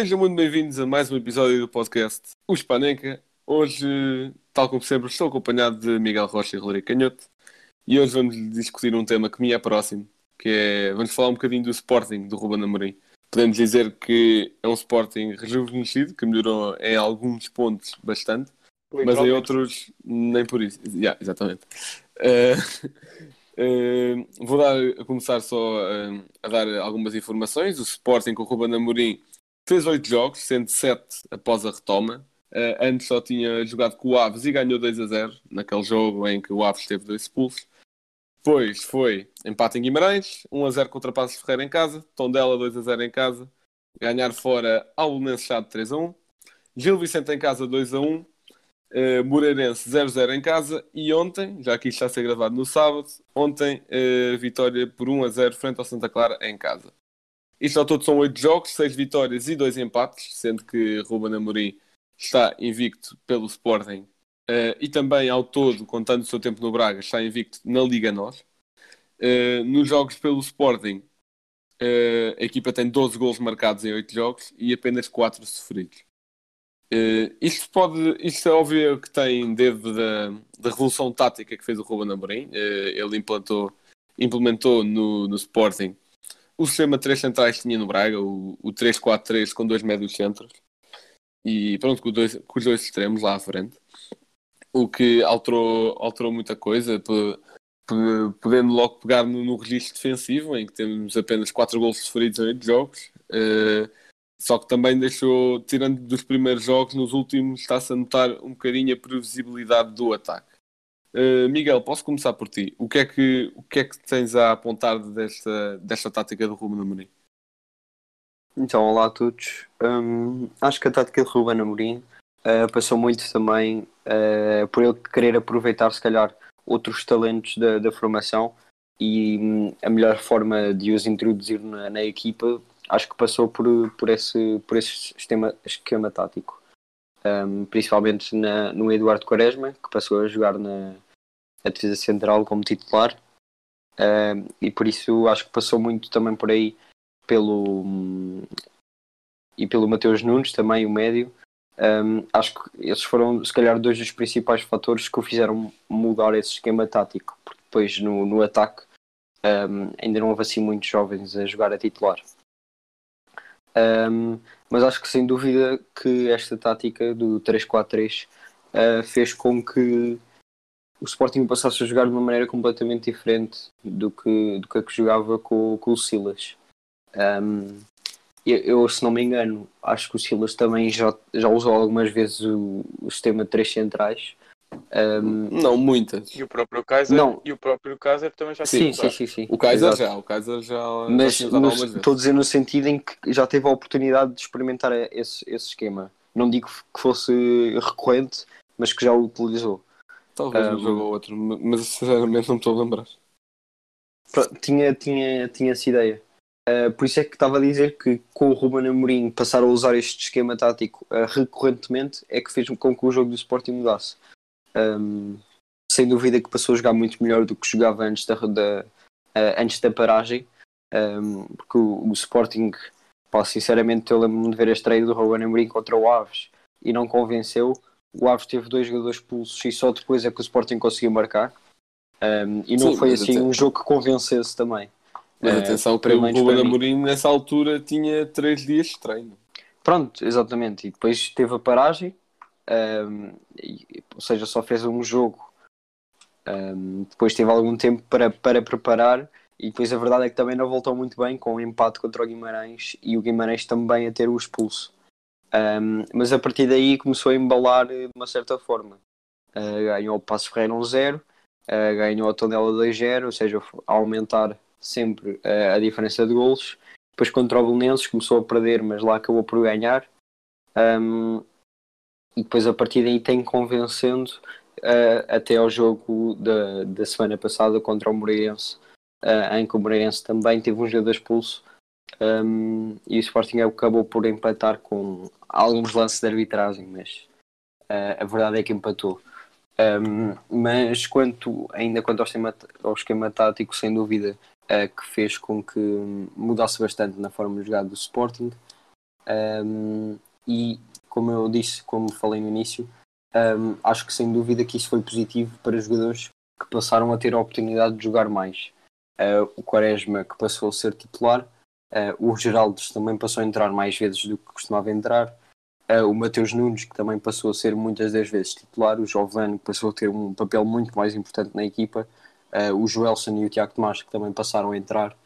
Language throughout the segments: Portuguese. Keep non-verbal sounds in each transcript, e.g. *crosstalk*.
Sejam muito bem-vindos a mais um episódio do podcast O Espaneca. Hoje, tal como sempre, estou acompanhado de Miguel Rocha e Rodrigo Canhoto e hoje vamos discutir um tema que me é próximo, que é, vamos falar um bocadinho do Sporting, do Ruben Amorim. Podemos dizer que é um Sporting rejuvenescido, que melhorou em alguns pontos bastante, mas em outros nem por isso. Yeah, exatamente. Eh, *laughs* eh, vou dar, a começar só eh, a dar algumas informações. O Sporting com o Ruben Amorim fez oito jogos, sendo sete após a retoma. Uh, antes só tinha jogado com o Aves e ganhou 2 a 0 naquele jogo em que o Aves teve dois expulsos. Depois foi empate em Guimarães, 1 a 0 contra Passos Ferreira em casa, Tondela 2 a 0 em casa, ganhar fora ao Belenenses Chade 3 a 1, Gil Vicente em casa 2 a 1, uh, Moreirense 0 a 0 em casa e ontem, já que isto está a ser gravado no sábado, ontem uh, vitória por 1 a 0 frente ao Santa Clara em casa. Isto ao todo são 8 jogos, 6 vitórias e 2 empates, sendo que Ruben Amorim está invicto pelo Sporting uh, e também ao todo, contando o seu tempo no Braga, está invicto na Liga NOS. Uh, nos jogos pelo Sporting, uh, a equipa tem 12 gols marcados em 8 jogos e apenas 4 sofridos. isto, pode, isto é óbvio que tem dedo da, da revolução tática que fez o Ruben Amorim. ele implantou, implementou no, no Sporting o sistema 3 centrais que tinha no Braga, o, o 3-4-3 com dois médios centros e pronto, com, dois, com os dois extremos lá à frente, o que alterou, alterou muita coisa, podendo logo pegar no, no registro defensivo, em que temos apenas 4 gols sofridos em 8 jogos, uh, só que também deixou, tirando dos primeiros jogos, nos últimos está-se a notar um bocadinho a previsibilidade do ataque. Uh, Miguel, posso começar por ti. O que é que, o que, é que tens a apontar desta, desta tática do Ruben Amorim? Então, olá a todos. Um, acho que a tática de Ruben Amorim uh, passou muito também uh, por ele querer aproveitar, se calhar, outros talentos da, da formação e um, a melhor forma de os introduzir na, na, equipa, acho que passou por, por, esse, por esse esquema, esquema tático um, principalmente na, no Eduardo Quaresma, que passou a jogar na, na defesa central como titular, um, e por isso acho que passou muito também por aí pelo e pelo Mateus Nunes, também o médio. Um, acho que esses foram, se calhar, dois dos principais fatores que o fizeram mudar esse esquema tático, porque depois no, no ataque ainda não houve assim muitos jovens a jogar a titular. Um, mas acho que sem dúvida que esta tática do 3-4-3 uh, fez com que o Sporting passasse a jogar de uma maneira completamente diferente do que, do que a que jogava com, com o Silas. Um, eu, eu, se não me engano, acho que o Silas também já, já usou algumas vezes o, o sistema de três centrais um, não, muitas. E o próprio Kaiser, não. E o próprio Kaiser também já sim, sim, sim, sim, O Kaiser Exato. já, o Kaiser já. Mas já no, estou a dizer no sentido em que já teve a oportunidade de experimentar esse, esse esquema. Não digo que fosse recorrente, mas que já o utilizou. Talvez um, um jogo ou outro, mas sinceramente não me estou a lembrar. Tinha, tinha, tinha essa ideia. Uh, por isso é que estava a dizer que com o Ruben Amorim passar a usar este esquema tático uh, recorrentemente é que fez com que o jogo do Sporting mudasse. Um, sem dúvida que passou a jogar muito melhor do que jogava antes da, da uh, antes da paragem, um, porque o, o, Sporting, pá, sinceramente, eu lembro-me de ver a estreia do Ruben Amorim contra o Aves e não convenceu. O Aves teve dois jogadores pulsos e só depois é que o Sporting conseguiu marcar. Um, e não Sim, foi assim até... um jogo que convencesse também. Mas uh, atenção, que o Ruben Amorim nessa altura tinha três dias de treino. Pronto, exatamente. E depois teve a paragem um, e, ou seja, só fez um jogo. Um, depois teve algum tempo para, para preparar e depois a verdade é que também não voltou muito bem com o empate contra o Guimarães e o Guimarães também a ter o expulso. Um, mas a partir daí começou a embalar de uma certa forma. Uh, ganhou o Passo Ferreira 1-0, uh, ganhou a Tondela 2-0, ou seja, a aumentar sempre uh, a diferença de golos. Depois contra o Belenenses começou a perder, mas lá acabou por ganhar. Um, e depois a partir daí tem convencendo uh, até ao jogo da, da semana passada contra o Moreirense, uh, em que o Moreirense também teve um jogador expulso um, e o Sporting acabou por empatar com alguns lances de arbitragem, mas uh, a verdade é que empatou. Um, mas quanto, ainda quanto ao esquema, ao esquema tático, sem dúvida, que fez com que mudasse bastante na forma de jogar do Sporting. Um, e como eu disse, como falei no início, um, acho que sem dúvida que isso foi positivo para jogadores que passaram a ter a oportunidade de jogar mais. Uh, o Quaresma que passou a ser titular, uh, o Geraldes também passou a entrar mais vezes do que costumava entrar, uh, o Mateus Nunes que também passou a ser muitas das vezes titular, o Giovanni que passou a ter um papel muito mais importante na equipa, o Joelson e o Tiago Tomás que também passaram a entrar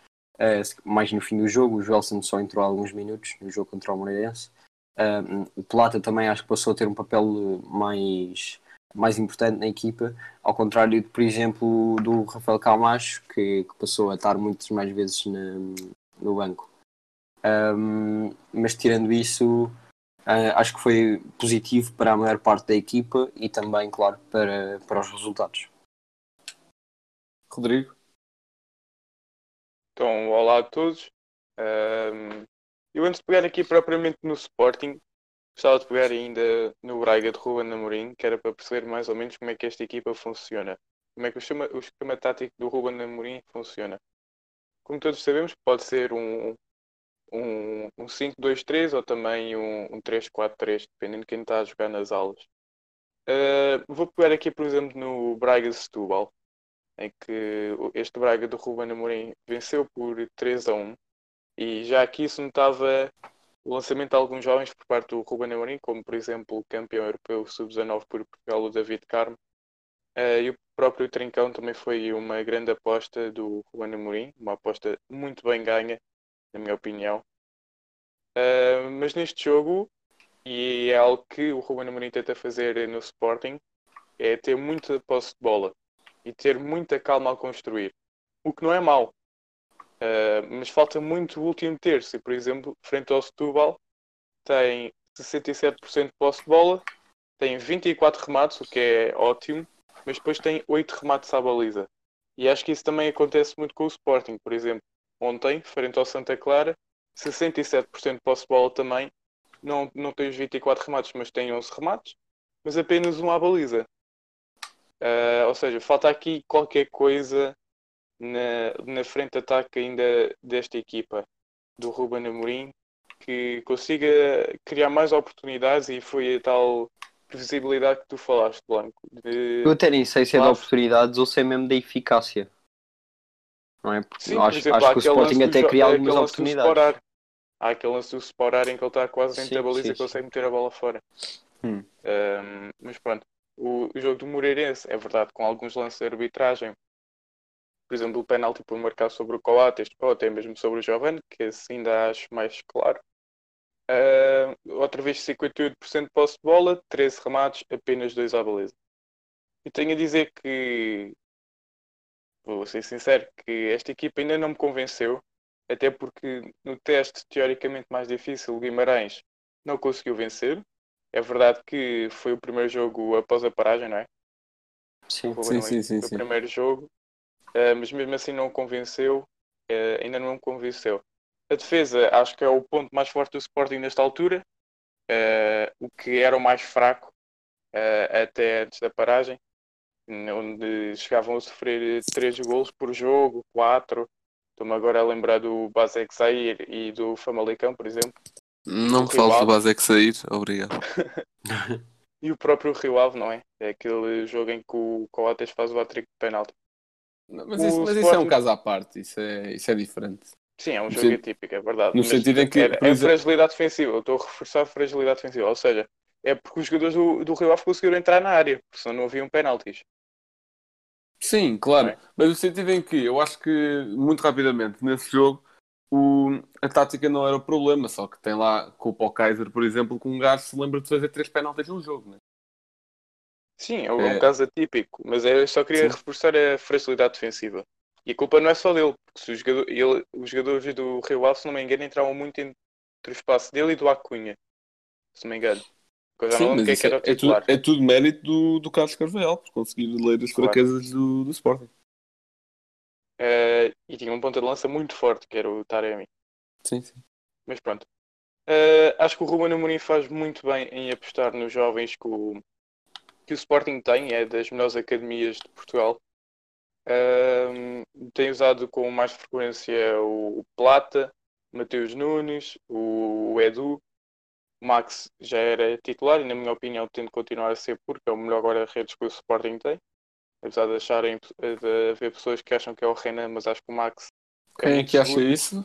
mais no fim do jogo, o Joelson só entrou há alguns minutos no jogo contra o Moreirense. Um, o Plata também acho que passou a ter um papel mais, mais importante na equipa, ao contrário, de, por exemplo, do Rafael Camacho, que, que passou a estar muitas mais vezes na, no banco. Um, mas tirando isso, uh, acho que foi positivo para a maior parte da equipa e também, claro, para, para os resultados. Rodrigo? Então, olá a todos. Um, eu antes de pegar aqui propriamente no Sporting, gostava de pegar ainda no Braga de Ruben Amorim, que era para perceber mais ou menos como é que esta equipa funciona. Como é que o esquema, o esquema tático do Ruben Amorim funciona. Como todos sabemos, pode ser um, um, um 5-2-3 ou também um, um 3-4-3, dependendo de quem está a jogar nas aulas. Uh, vou pegar aqui, por exemplo, no Braga de Setúbal, em que este Braga do Ruben Amorim venceu por 3 a 1 e já aqui se notava o lançamento de alguns jovens por parte do Ruben Amorim, como por exemplo o campeão europeu sub-19 por Portugal, o David Carmo. Uh, e o próprio Trincão também foi uma grande aposta do Ruben Amorim, uma aposta muito bem ganha, na minha opinião. Uh, mas neste jogo, e é algo que o Ruben Amorim tenta fazer no Sporting, é ter muita posse de bola e ter muita calma ao construir. O que não é mau, Uh, mas falta muito o último terço. E, por exemplo, frente ao Setúbal, tem 67% de posse de bola, tem 24 remates, o que é ótimo, mas depois tem 8 remates à baliza. E acho que isso também acontece muito com o Sporting. Por exemplo, ontem, frente ao Santa Clara, 67% de posse de bola também, não, não tem os 24 remates, mas tem 11 remates, mas apenas um à baliza. Uh, ou seja, falta aqui qualquer coisa na, na frente de ataque ainda desta equipa do Ruben Amorim que consiga criar mais oportunidades e foi a tal previsibilidade que tu falaste, Blanco. De... Eu até nem sei se é de oportunidades ou se é mesmo da eficácia. Não é? Porque Sim, acho, exemplo, acho que o Sporting até cria algumas oportunidades. Há aquele lance do Sporar em que ele está quase dentro sim, da baliza e consegue meter a bola fora. Hum. Um, mas pronto, o, o, jogo do Moreirense é verdade, com alguns lances de arbitragem por exemplo, o penalti por marcar sobre o Coates ou até mesmo sobre o Giovanni, que esse ainda acho mais claro. Uh, outra vez 58% de posse de bola, 13 remates, apenas 2 à beleza. E tenho a dizer que, vou ser sincero, que esta equipa ainda não me convenceu, até porque no teste teoricamente mais difícil, o Guimarães não conseguiu vencer. É verdade que foi o primeiro jogo após a paragem, não é? Sim, sim, sim, sim, Foi o primeiro jogo uh, mas mesmo assim não convenceu, uh, ainda não me convenceu. A defesa acho que é o ponto mais forte do Sporting nesta altura, uh, o que era o mais fraco até antes da paragem, onde chegavam a sofrer 3 golos por jogo, 4. Estou-me agora a lembrar do Basek Sair e do Famalicão, por exemplo. Não me fales do Basek Sair, obrigado. *laughs* e o próprio Rio Ave, não é? É aquele jogo em que o Coates faz o hat-trick de penalti. Mas, isso, mas isso, é um caso à parte, isso é, isso é diferente. Sim, é um jogo sentido, atípico, é verdade. No mas sentido em que. É, é fragilidade defensiva, eu estou a reforçar a fragilidade defensiva, ou seja, é porque os jogadores do, do Rio Ave conseguiram entrar na área, porque senão não haviam penaltis. Sim, claro, é? mas no sentido em que eu acho que, muito rapidamente, nesse jogo, o, a tática não era o problema, só que tem lá culpa ao Kaiser, por exemplo, que um gajo se lembra de fazer três penaltis num jogo, né? Sim, é um, é... um caso atípico, mas eu só queria Sim. reforçar a fragilidade defensiva. E a culpa não é só dele, porque os, jogador, ele, os jogadores do Rio Ave, se não me engano, entravam muito entre o espaço dele e do Acunha. se não me engano. Sim, mas é é, é, tudo, é tudo mérito do, do Carlos Carvalhal por conseguir ler as Claro. fraquezas do, do Sporting. Eh, e tinha um ponta de lança muito forte, que era o Taremi. Sim, sim. Mas pronto. Eh, acho que o Ruben Amorim faz muito bem em apostar nos jovens que o, que o Sporting tem, é das melhores academias de Portugal. Ehm, tem usado com mais frequência o, o Plata, Mateus Nunes, o, o Edu. O Max já era titular e, na minha opinião, tem de continuar a ser porque é o melhor guarda-redes que o Sporting tem. Apesar de acharem de haver pessoas que acham que é o Renan, mas acho que o Max Quem é que acha isso?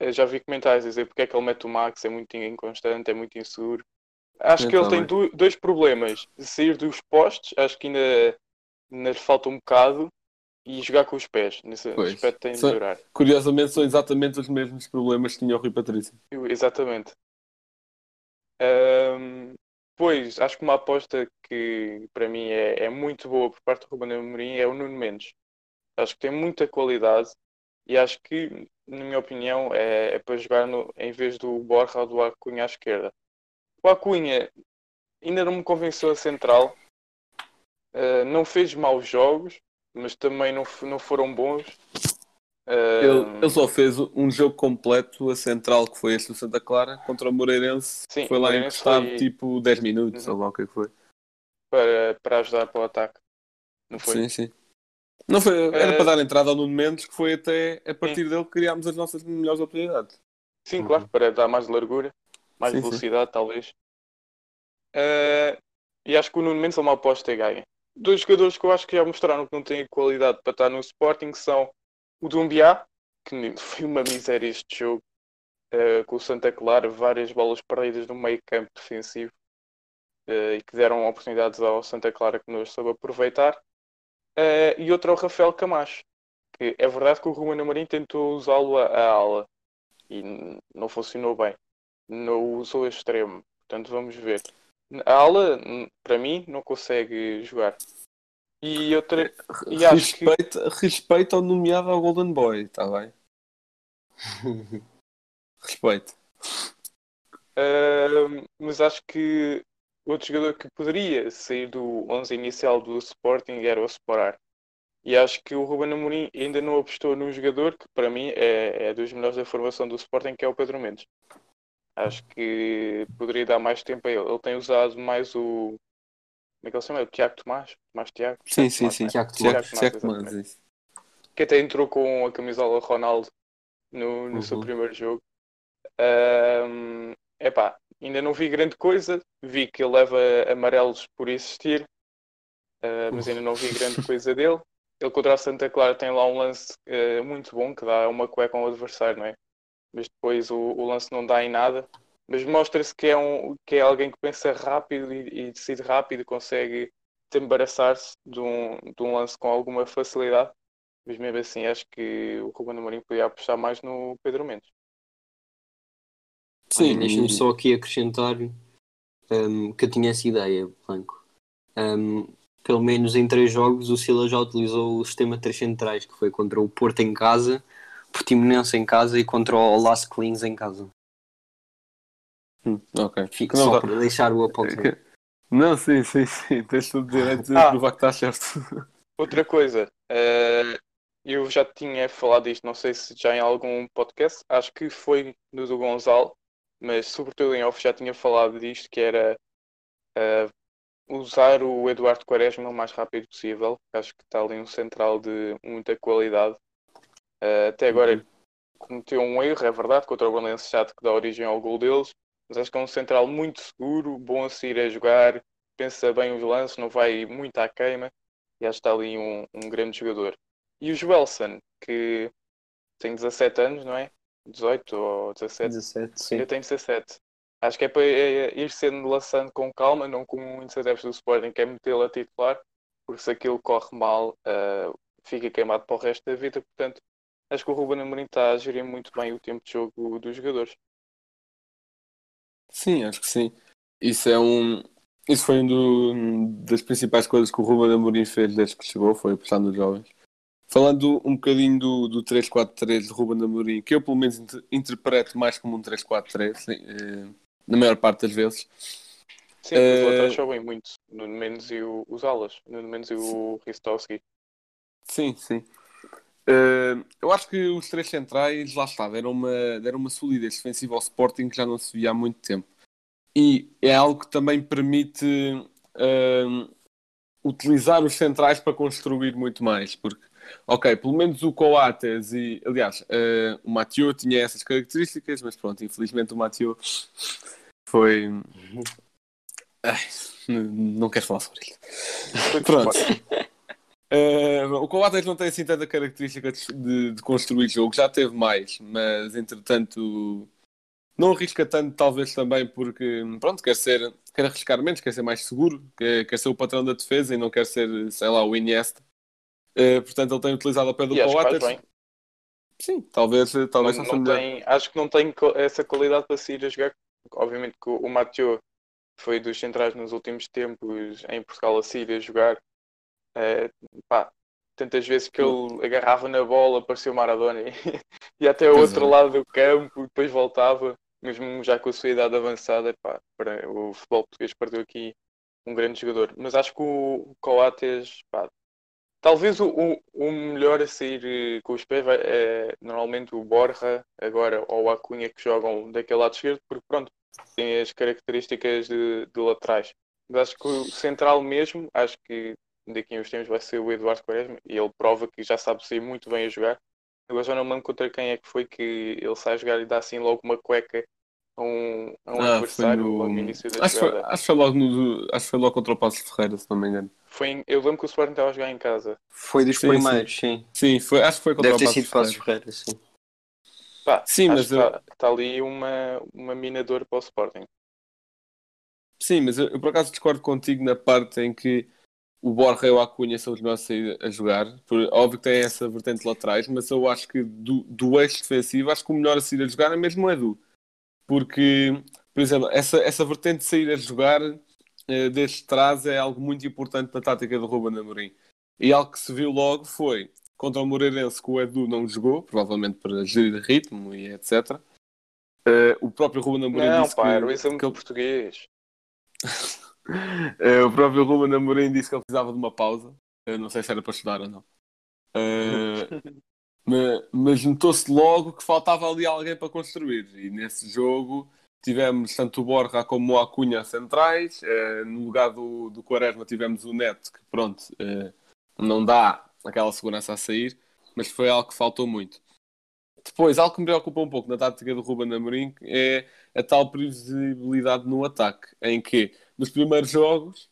Eu já vi comentários a dizer porque é que ele mete o Max, é muito inconstante, é muito inseguro. Acho que ele tem do- dois problemas. Sair dos postes, acho que ainda, ainda lhe falta um bocado, e jogar com os pés. Nesse Pois. aspecto tem de Só- melhorar. Curiosamente são exatamente os mesmos problemas que tinha o Rui Patrício. Eu- Exatamente. Ahm, pois, acho que uma aposta que para mim é, é muito boa por parte do Ruben Amorim é o Nuno Mendes. Acho que tem muita qualidade e acho que, na minha opinião, é, é para jogar no, em vez do Borja ou do Acunha à esquerda. O Acunha ainda não me convenceu a central. Ah, não fez maus jogos, mas também não, não foram bons. Ele, Ahm, ele só fez um jogo completo, a central, que foi este do Santa Clara, contra o Moreirense. Sim, foi lá Moreirense encostado foi- tipo 10 minutos, Uhum. ou lá o que é que foi. para, para ajudar para o ataque. Não foi? Sim, sim. Não foi, era Eh, para dar entrada ao Nuno Mendes, que foi até a partir dele que criámos as nossas melhores oportunidades. Sim, Uhum. claro, para dar mais largura, mais Sim, sim. velocidade, talvez. Eh, e acho que o Nuno Mendes é uma aposta e ganha. Dois jogadores que eu acho que já mostraram que não têm qualidade para estar no Sporting são o Dumbiá, que *laughs* foi uma miséria este jogo, eh, com o Santa Clara, várias bolas perdidas no meio campo defensivo eh, e que deram oportunidades ao Santa Clara que não soube aproveitar. E outro é o Rafael Camacho, que é verdade que o Ruben Amorim tentou usá-lo a ala e não funcionou bem. Não o usou a extremo. Portanto, vamos ver. A ala, para mim, não consegue jogar. E outra. E acho que- ao nomeado ao Golden Boy, está bem? *laughs* Respeito. Ahm, mas acho que outro jogador que poderia sair do 11 inicial do Sporting era o Sporar. E acho que o Ruben Amorim ainda não apostou num jogador que para mim é, é dos melhores da formação do Sporting, que é o Pedro Mendes. Acho que poderia dar mais tempo a ele. Ele tem usado mais o. Como é que ele se chama? O Tiago Tomás? Tomás Tiago? Sim, sim, sim. não é? Tiago Tomás, Tiago. Tomás, que até entrou com a camisola Ronaldo no, no seu Uhum. primeiro jogo. Ahm, epá, ainda não vi grande coisa, vi que ele leva amarelos por existir, ah, mas ainda não vi grande coisa *laughs* dele. Ele contra a Santa Clara tem lá um lance ah, muito bom que dá uma cueca ao adversário, não é? Mas depois o, o lance não dá em nada. Mas mostra-se que é, um, que é alguém que pensa rápido e, e decide rápido e consegue embaraçar-se de um, de um lance com alguma facilidade. Mas mesmo assim, acho que o Ruben Amorim podia apostar mais no Pedro Mendes. Sim, Olha, Deixa-me só aqui acrescentar hum, que eu tinha essa ideia, Blanco. Hum, pelo menos em três jogos o Sila já utilizou o sistema três centrais, que foi contra o Porto em casa, Portimonense em casa e contra o Las Clins em casa. Hum, ok. Fico Não, só tá- para deixar o que- *laughs* Não, sim, sim, sim. Tens todo o direito de Ah. provar que está certo. *laughs* Outra coisa, eh, eu já tinha falado disto, não sei se já em algum podcast, acho que foi no do Gonçalo, mas sobretudo em off já tinha falado disto, que era eh, usar o Eduardo Quaresma o mais rápido possível. Acho que está ali um central de muita qualidade. Eh, até agora cometeu um erro, é verdade, contra o Belenenses Chato que dá origem ao gol deles, mas acho que é um central muito seguro, bom a sair a jogar, pensa bem os lances, não vai muito à queima e acho que está ali um, um grande jogador. E o Joelson, que tem 17 anos, não é? 18 ou 17? 17, sim. Eu tenho 17. Acho que é para é, ir sendo lançando com calma, não como muitos adeptos do Sporting, que é metê-lo a titular, porque se aquilo corre mal, ah, fica queimado para o resto da vida. Portanto, acho que o Ruben Amorim está a gerir muito bem o tempo de jogo dos jogadores. Sim, acho que sim. Isso é um. Isso foi um das principais coisas que o Ruben Amorim fez desde que chegou, foi apostar nos jovens. Falando um bocadinho do, do 3-4-3 de Ruben Amorim, que eu pelo menos inter- interpreto mais como um 3-4-3, sim, eh, na maior parte das vezes. Sim, os Eh, laterais sobem muito. Nuno Mendes e o- os alas. Nuno Mendes e o Ristowski. Sim, sim. Eh, eu acho que os três centrais, lá está, deram uma, deram uma solidez defensiva ao Sporting que já não se via há muito tempo. E é algo que também permite eh, utilizar os centrais para construir muito mais. Porque, ok, pelo menos o Coates e, aliás, eh, o Mathieu tinha essas características, mas pronto, infelizmente o Mathieu foi. Ai, não quero falar sobre isso. De Pronto. *laughs* Uh, o Coates não tem assim tanta característica de, de- construir jogo, já teve mais, mas entretanto não arrisca tanto, talvez também porque pronto, quer ser, quer arriscar menos, quer ser mais seguro, quer, quer ser o patrão da defesa e não quer ser, sei lá, o Iniesta. Uh, portanto, ele tem utilizado ao pé do Coates. Sim, talvez, talvez Não- não melhor. tem- acho que não tem essa qualidade para sair a jogar. Obviamente que o, o Mathieu foi dos centrais nos últimos tempos em Portugal a sair a jogar. Eh, pá, tantas vezes que ele agarrava na bola, parecia o Maradona e ia *laughs* até Pois outro é. lado do campo e depois voltava, mesmo já com a sua idade avançada. Pá, para, o futebol português perdeu aqui um grande jogador. Mas acho que o Coates, pá, Talvez o, o, o melhor a sair eh, com os pés é normalmente o Borja, agora, ou o Acunha que jogam daquele lado esquerdo, porque pronto, tem as características de, de laterais. Mas acho que o central mesmo, acho que daqui a uns tempos vai ser o Eduardo Quaresma e ele prova que já sabe sair muito bem a jogar. Agora já não me lembro contra quem é que foi que ele sai a jogar e dá assim logo uma cueca a um, a um Ah, adversário no... logo no início da acho, que foi, jogada. acho, que foi logo no, acho que foi logo contra o Passos Ferreira, se não me engano. Foi em- eu lembro que o Sporting estava a jogar em casa. Foi dos Sim, primeiros, sim. Sim, foi, acho que foi contra Deve o ter Passos sido Passos Ferreira. Ferreira, sim. Pá, Sim, mas que eu- está está ali uma, uma minadora para o Sporting. Sim, mas eu, eu por acaso discordo contigo na parte em que o Borja e o Acunha são os melhores a sair a jogar. Por, óbvio que tem essa vertente de laterais, mas eu acho que do, do eixo defensivo, acho que o melhor a sair a jogar é mesmo o Edu. Porque, por exemplo, essa, essa vertente de sair a jogar eh, desde trás é algo muito importante na tática do Ruben Amorim. E algo que se viu logo foi contra o Moreirense que o Edu não jogou, provavelmente para gerir ritmo e etc. Eh, o próprio Ruben Amorim Não, disse pá, que, era o exame que ele- português. *laughs* Eh, o próprio Ruben Amorim disse que ele precisava de uma pausa. Eu não sei se era para estudar ou não. *laughs* Ma- mas notou-se logo que faltava ali alguém para construir. E nesse jogo tivemos tanto o Borja como o Acunha centrais. Eh, no lugar do, do Quaresma tivemos o Neto, que pronto, eh, não dá aquela segurança a sair, mas foi algo que faltou muito. Depois, algo que me preocupa um pouco na tática do Ruben Amorim é a tal previsibilidade no ataque, em que nos primeiros jogos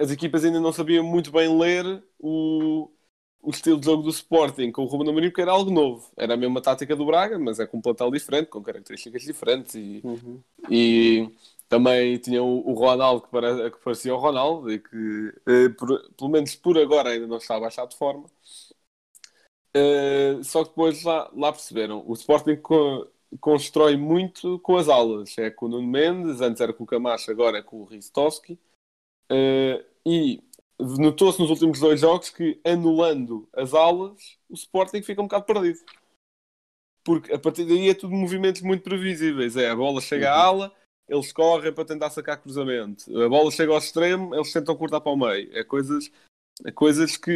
as equipas ainda não sabiam muito bem ler o, o estilo de jogo do Sporting com o Ruben Amorim, porque era algo novo. Era a mesma tática do Braga, mas é com um plantel diferente, com características diferentes e, Uhum. e também tinha o, o Ronaldo que, pare- que parecia o Ronaldo e que eh, por- pelo menos por agora ainda não está a baixar de forma. Eh, só que depois lá, lá perceberam, o Sporting constrói muito com as alas. É com o Nuno Mendes, antes era com o Camacho, agora é com o Ristowski. Eh, e notou-se nos últimos dois jogos que anulando as alas, o Sporting fica um bocado perdido. Porque a partir daí é tudo movimentos muito previsíveis. É, a bola chega à ala, eles correm para tentar sacar cruzamento. A bola chega ao extremo, eles tentam cortar para o meio. É coisas, coisas que,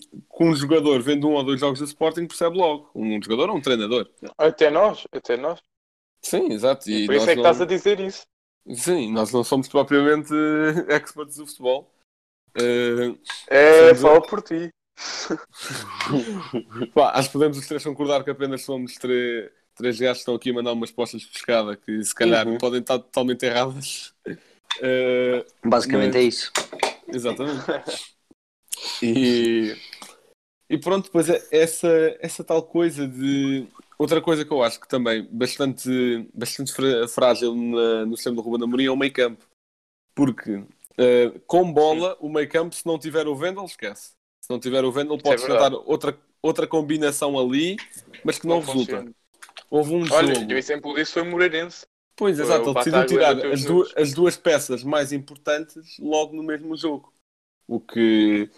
que um jogador vendo um ou dois jogos do Sporting percebe logo. Um jogador ou um treinador. Até nós, até nós. Sim, exato. E Por isso é que não- estás a dizer isso. Sim, nós não somos propriamente *laughs* experts do futebol. Eh, É, fala por ti. *laughs* pá, acho que podemos os três concordar que apenas somos três, três gajos que estão aqui a mandar umas postas de pescada que se calhar Uhum. podem estar totalmente erradas. Eh, Basicamente Mas- é isso. Exatamente. *laughs* E, e pronto, depois é essa, essa tal coisa de. Outra coisa que eu acho que também bastante, bastante frágil na- no sistema do Ruben Amorim é o meio campo. Porque eh, com bola, o meio campo, se não tiver o Vendel, esquece. Se não tiver o Vendel, pode é tentar outra, outra combinação ali, mas que não, resulta. funciona. Houve um Olha, jogo. o exemplo disso foi o Moreirense. Pois, Foi exato, ele decidiu tirar as, du- as duas peças mais importantes logo no mesmo jogo. O que,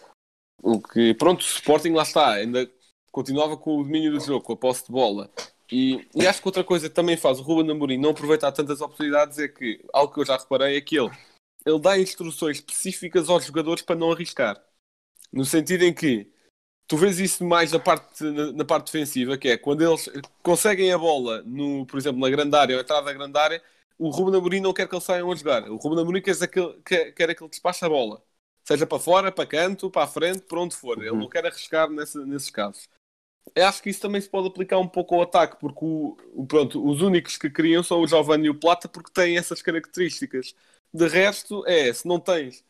o que pronto, o Sporting lá está, ainda continuava com o domínio do jogo, com a posse de bola E, e acho que outra coisa que também faz o Ruben Amorim não aproveitar tantas oportunidades é que, algo que eu já reparei, é que ele, ele dá instruções específicas aos jogadores para não arriscar. No sentido em que tu vês isso mais na parte, na, na parte defensiva, que é quando eles conseguem a bola, no, por exemplo, na grande área ou entrada da grande área, o Ruben Amorim não quer que eles saiam a jogar. O Ruben Amorim quer, que, quer, quer que ele despache a bola. Seja para fora, para canto, para a frente, para onde for. Ele não quer arriscar nesse, nesses casos. Eu acho que isso também se pode aplicar um pouco ao ataque, porque o, pronto, os únicos que criam são o Giovanni e o Plata, porque têm essas características. De resto, é, se não tens,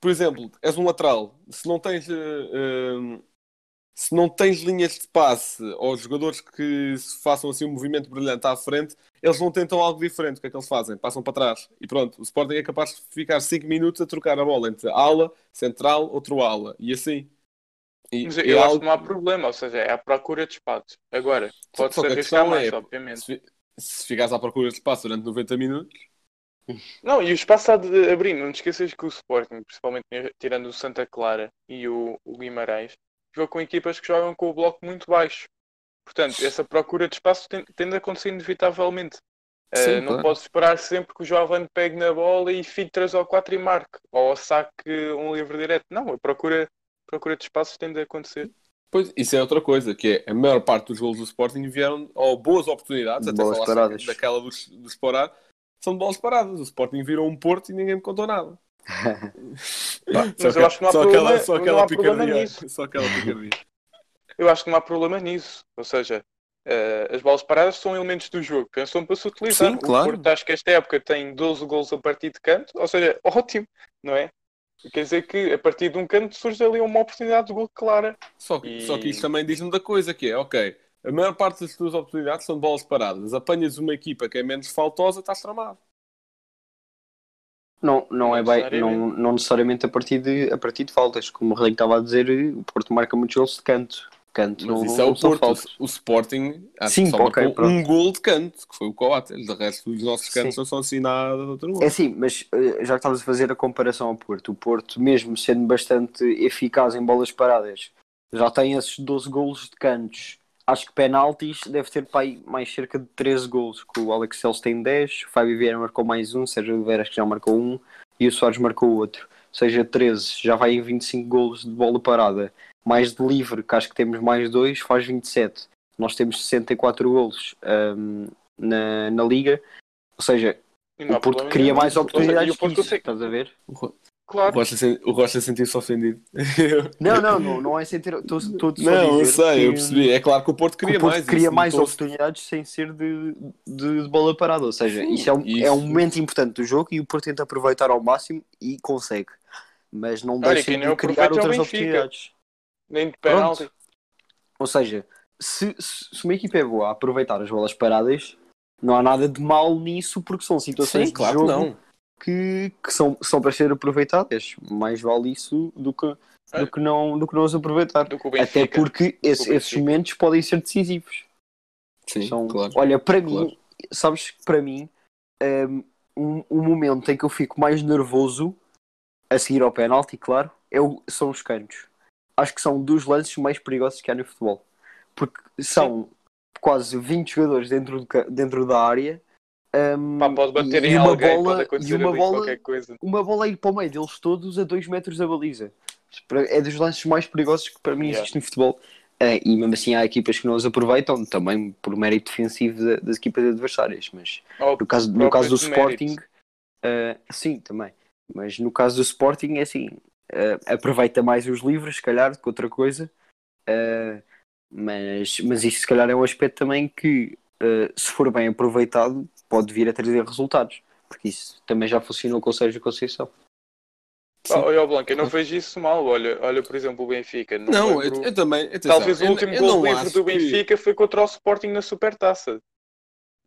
por exemplo, és um lateral, se não tens, eh, eh, se não tens linhas de passe ou jogadores que façam assim um movimento brilhante à frente, eles não tentam algo diferente. O que é que eles fazem? Passam para trás. E pronto, o Sporting é capaz de ficar 5 minutos a trocar a bola entre ala, central, outro ala. E assim. E, Mas é eu acho algo- que não há problema, ou seja, é à procura de espaços. Agora, pode-se arriscar mais, é, obviamente. Se, se ficares à procura de espaço durante 90 minutos, Não, e o espaço há de abrir. Não te esqueças que o Sporting, principalmente tirando o Santa Clara e o, o Guimarães, joga com equipas que jogam com o bloco muito baixo. Portanto, essa procura de espaço tem- tende a acontecer inevitavelmente. Eh, Sim, não claro. podes esperar sempre que o Jovem pegue na bola e fique 3 ou 4 e marque. Ou saque um livre direto. Não, a procura, procura de espaços tende a acontecer. Pois, isso é outra coisa, que é a maior parte dos golos do Sporting vieram, ou boas oportunidades, De até bolas falaste paradas. daquela dos, dos Sporar, são de bolas paradas. O Sporting virou um Porto e ninguém me contou nada. Mas eu acho que não há só problema- aquela, só aquela picardia. nisso. Só aquela picardia. Eu acho que não há problema nisso. Ou seja, eh, as bolas paradas são elementos do jogo, pensam para se utilizar. Sim, claro. O Porto, acho que esta época tem 12 gols a partir de canto, ou seja, ótimo, não é? Quer dizer que a partir de um canto surge ali uma oportunidade de gol clara. Só que, E- só que isto também diz-me da coisa, que é, ok, a maior parte das tuas oportunidades são de bolas paradas. Apanhas uma equipa que é menos faltosa, estás tramado. Não, não, é bem, necessariamente. não, não necessariamente a partir, de, a partir de faltas. Como o Rodrigo estava a dizer, o Porto marca muitos gols de canto. Canto Mas não, isso é o Porto. faltas. O Sporting acho Sim, que só ok, marcou pronto. um gol de canto, que foi o Coates. De resto, os nossos cantos Sim. são assim nada de outro mundo. É sim, mas eh, já que estavas a fazer a comparação ao Porto, o Porto, mesmo sendo bastante eficaz em bolas paradas, já tem esses 12 golos de cantos. Acho que penaltis deve ter para aí mais cerca de 13 golos, que o Alex Celso tem 10, o Fábio Vieira marcou mais um, Sérgio Oliveira acho que já marcou um e o Soares marcou outro. Ou seja, 13, já vai em 25 golos de bola parada. Mais de livre, que acho que temos mais dois, faz 27. Nós temos 64 golos ahm, na, na Liga. Ou seja, o Porto cria mais oportunidades e o Porto que isso, estás a ver? O Claro, Rocha, sen- o Rocha sentiu-se ofendido. *laughs* Não, não, não, não é sem ter. Estou estou não, eu sei, eu que- percebi. É claro que o Porto que queria o Porto mais. cria isso mais oportunidades sem ser de, de, de bola parada. Ou seja, Sim, isso, é um, isso- é um momento importante do jogo e o Porto tenta aproveitar ao máximo e consegue. Mas não Olha, deixa de criar é o outras oportunidades. nem de penalti. Ou seja, se, se, uma equipa é boa a aproveitar as bolas paradas, não há nada de mal nisso porque são situações Sim, de claro que jogo não. Que, que são, são para ser aproveitadas. Mais vale isso do que, do que, não, do que não as aproveitar. Do que o Até porque esse- esses momentos podem ser decisivos. Sim, São- claro. Olha, para Claro. mim, sabes que para mim, um, um momento em que eu fico mais nervoso a seguir ao penalti, claro, é o- são os cantos. Acho que são dos lances mais perigosos que há no futebol. Porque são quase 20 jogadores dentro, dentro da área. Um, Pá, pode bater em uma alguém, bola, pode acontecer uma bola, qualquer coisa. uma bola a ir para o meio deles todos a 2 metros da baliza. É dos lances mais perigosos que para mim Yeah. existe no futebol. Eh, e mesmo assim há equipas que não os aproveitam, também por mérito defensivo da- das equipas adversárias. Mas Ou no caso, no caso do. Sporting, eh, sim, também. Mas no caso do Sporting é assim, eh, aproveita mais os livros, se calhar, do que outra coisa. Mas, mas isso se calhar é um aspecto também que, se for bem aproveitado, pode vir a trazer resultados. Porque isso também já funcionou com o Sérgio Conceição. Sim. Olha, Blanca, eu não vejo isso mal. Olha, olha por exemplo, o Benfica. Não, Não, eu, eu também. atenção, Talvez o último eu gol livre do que- Benfica foi contra o Sporting na Supertaça.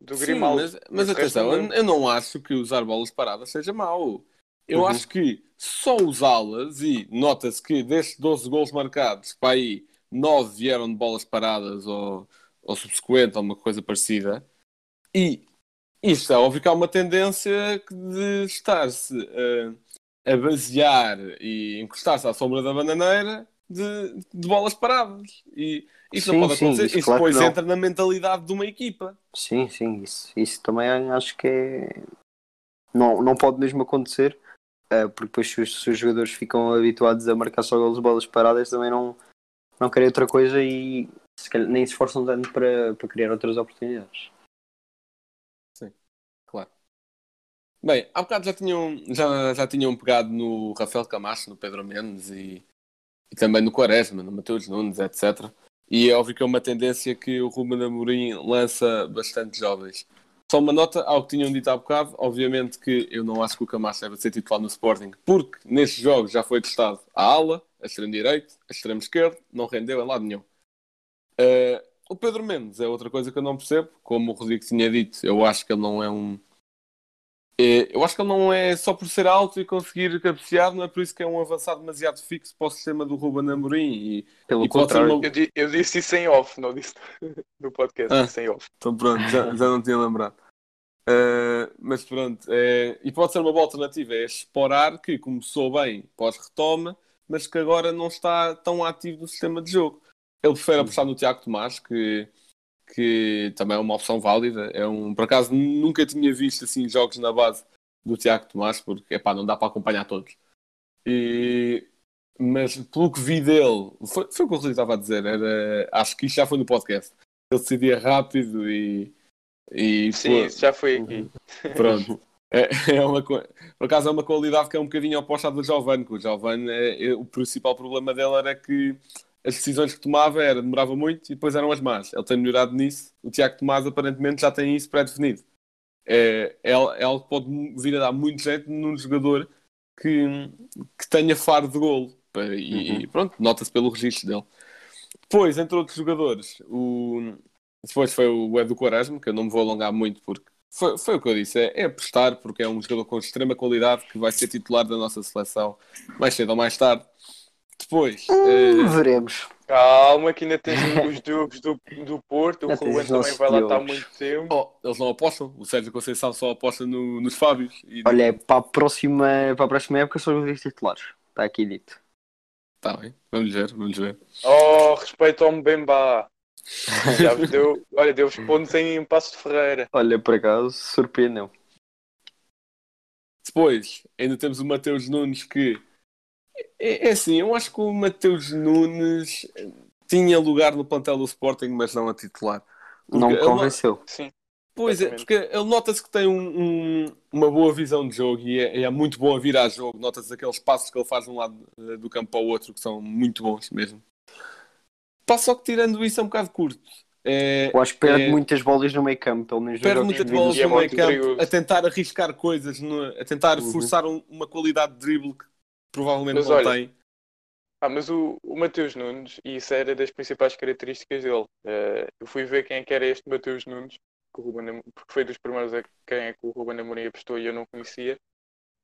Do Sim, Grimaldo. mas, mas atenção, eu, eu não acho que usar bolas paradas seja mau. Eu Uhum. acho que só usá-las e nota-se que destes 12 gols marcados, para aí 9 vieram de bolas paradas ou, ou subsequente, ou uma coisa parecida. E isto é óbvio que há uma tendência de estar-se eh, a basear e encostar-se à sombra da bananeira de, de bolas paradas. E isso Sim, não pode sim, acontecer. isso Isso, claro depois entra na mentalidade de uma equipa. Sim, sim, isso, isso também acho que é. Não, não pode mesmo acontecer, eh, porque depois se os, se os jogadores ficam habituados a marcar só golos de bolas paradas, também não, não querem outra coisa e se calhar nem se esforçam tanto para, para criar outras oportunidades. Bem, há bocado já tinham, já, já tinham pegado no Rafael Camacho, no Pedro Mendes e, e também no Quaresma, no Mateus Nunes, etc. E é óbvio que é uma tendência que o Ruben Amorim lança bastante jovens. Só uma nota ao que tinham dito há bocado, obviamente que eu não acho que o Camacho deve ser titular no Sporting, porque nestes jogos já foi testado a ala, a extremo direito, a extremo esquerdo, não rendeu em lado nenhum. Eh, o Pedro Mendes é outra coisa que eu não percebo, como o Rodrigo tinha dito, eu acho que ele não é um eu acho que ele não é só por ser alto e conseguir cabecear, não é por isso que é um avançado demasiado fixo para o sistema do Ruben Amorim. E, Pelo e contrário, uma- Eu, eu disse isso em off, não disse *laughs* no podcast, Ah. disse em off. Então pronto, já, já não tinha lembrado. Uh, mas pronto, é, e pode ser uma boa alternativa, é explorar que começou bem pós-retoma, mas que agora não está tão ativo no sistema de jogo. Ele prefere apostar no Tiago Tomás, que, que também é uma opção válida. É um, por acaso nunca tinha visto assim jogos na base do Tiago Tomás, porque epá, não dá para acompanhar todos. E, mas pelo que vi dele, foi, foi o que o Rodrigo estava a dizer, era, acho que isto já foi no podcast. Ele decidia rápido e, e Sim, pô, já foi aqui. *laughs* Pronto. É, é uma, por acaso é uma qualidade que é um bocadinho oposta à do Giovanni, que o Giovanni, é, é- o principal problema dele era que as decisões que tomava era, demorava muito e depois eram as más. Ele tem melhorado nisso. O Tiago Tomás aparentemente já tem isso pré-definido. É, é, é algo que pode vir a dar muito jeito num jogador que, que tenha faro de golo. E, e pronto, nota-se pelo registro dele. Depois, entre outros jogadores, o... depois foi o Edu Quaresma, que eu não me vou alongar muito porque foi, foi o que eu disse, é, é apostar porque é um jogador com extrema qualidade que vai ser titular da nossa seleção mais cedo ou mais tarde. Depois, Hum, eh, veremos. Calma, que ainda tens *laughs* os jogos do, do Porto, o Ainda Ruben também vai lá estar muito tempo. oh, eles não apostam, o Sérgio Conceição só aposta no- nos Fábios. E, Olha, para a próxima, para a próxima época são os titulares. Está aqui dito. Tá bem, vamos ver, vamos ver. Oh, respeito ao Mbemba. *laughs* Já vos deu, olha, deu-vos pontos em Passo de Ferreira. Olha, por acaso, surpreendeu. Depois, ainda temos o Mateus Nunes que é, é assim, eu acho que o Mateus Nunes tinha lugar no plantel do Sporting, mas não a titular. Porque Não me convenceu. Sim, Pois é, porque ele nota-se que tem um- um- uma boa visão de jogo e é, é muito bom a vir a jogo. Nota-se aqueles passos que ele faz de um lado eh, do campo ao outro que são muito bons mesmo. Pá, só que tirando isso é um bocado curto. É, Eu acho que perde é- muitas bolas no meio campo, pelo menos nos perde muitas bolas é no meio campo perigoso. a tentar arriscar coisas, no- a tentar Uhum. forçar um- uma qualidade de drible que provavelmente Mas não olha, tem. Ah, mas o, o Mateus Nunes, e isso era das principais características dele. Eh, eu fui ver quem é que era este Mateus Nunes, Ruben porque foi dos primeiros a quem é que o Ruben Amorim apostou e eu não conhecia.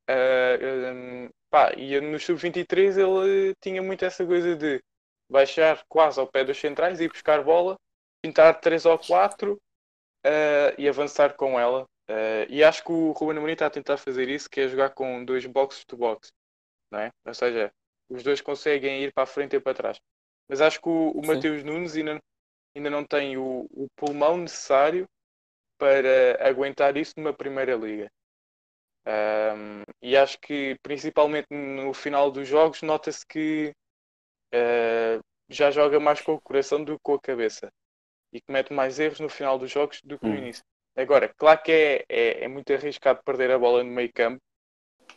Eh, eh, pá, e no Sub-23 ele tinha muito essa coisa de baixar quase ao pé dos centrais e buscar bola, pintar 3 ou 4 e avançar com ela. Eh, e acho que o Ruben Amorim está a tentar fazer isso, que é jogar com dois boxes to box, não é? Ou seja, os dois conseguem ir para a frente e para trás. Mas acho que o, o Sim. Mateus Nunes ainda, ainda não tem o, o pulmão necessário para aguentar isso numa primeira liga. Ahm, e acho que principalmente no final dos jogos nota-se que ah, já joga mais com o coração do que com a cabeça e comete mais erros no final dos jogos do que no Hum. início. Agora, claro que é, é, é muito arriscado perder a bola no meio campo,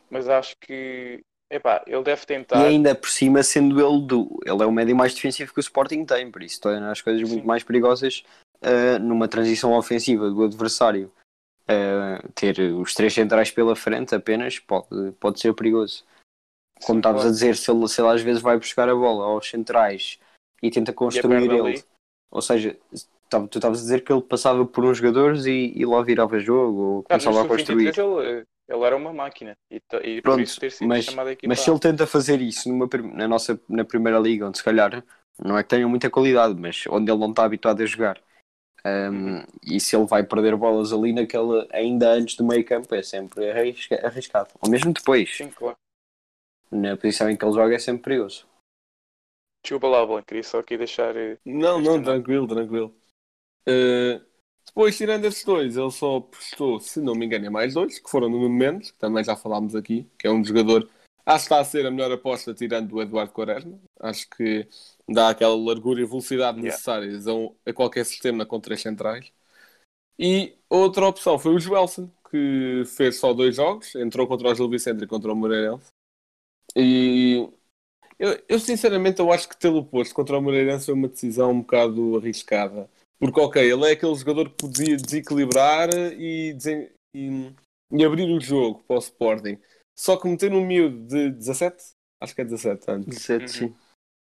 mas acho que epá, ele deve E tentar. ainda por cima, sendo ele do. Ele é o médio mais defensivo que o Sporting tem, por isso torna as coisas muito Sim. mais perigosas ah, numa transição ofensiva do adversário. Ah, ter os três centrais pela frente apenas pode, pode ser perigoso. Como Sim, estavas a dizer, se ele, se ele às vezes vai buscar a bola aos centrais e tenta construir ali. ele, ou seja, tu estavas a dizer que ele passava por uns jogadores e, e lá virava jogo ou Ah, começava a construir. Sub-23 ele, ele era uma máquina e, e por Pronto, isso ter sido mas, chamado aqui mas se ele tenta fazer isso numa, na nossa na primeira liga, onde se calhar não é que tenha muita qualidade, mas onde ele não está habituado a jogar, um, e se ele vai perder bolas ali naquela ainda antes do meio campo, é sempre arrisca- arriscado. Ou mesmo depois, Sim, claro. na posição em que ele joga, é sempre perigoso. Desculpa lá, Blanc, queria só aqui deixar. eh, não, não. tranquilo, tranquilo. Uh, depois, tirando esses dois, ele só prestou, se não me engano, mais dois, que foram no Nuno Mendes, que também já falámos aqui, que é um jogador, acho que está a ser a melhor aposta tirando o Eduardo Quaresma. Acho que dá aquela largura e velocidade Yeah. necessárias a, um- a qualquer sistema com três centrais. E outra opção foi o Joelson, que fez só dois jogos, entrou contra o Gil Vicente e contra o Moreirense. E eu, eu, sinceramente eu acho que tê-lo posto contra o Moreirense foi uma decisão um bocado arriscada. Porque ok, ele é aquele jogador que podia desequilibrar e, desen- e- e abrir o jogo para o Sporting. Só que meter um miúdo de 17, acho que é 17 anos, 17, Uhum. sim.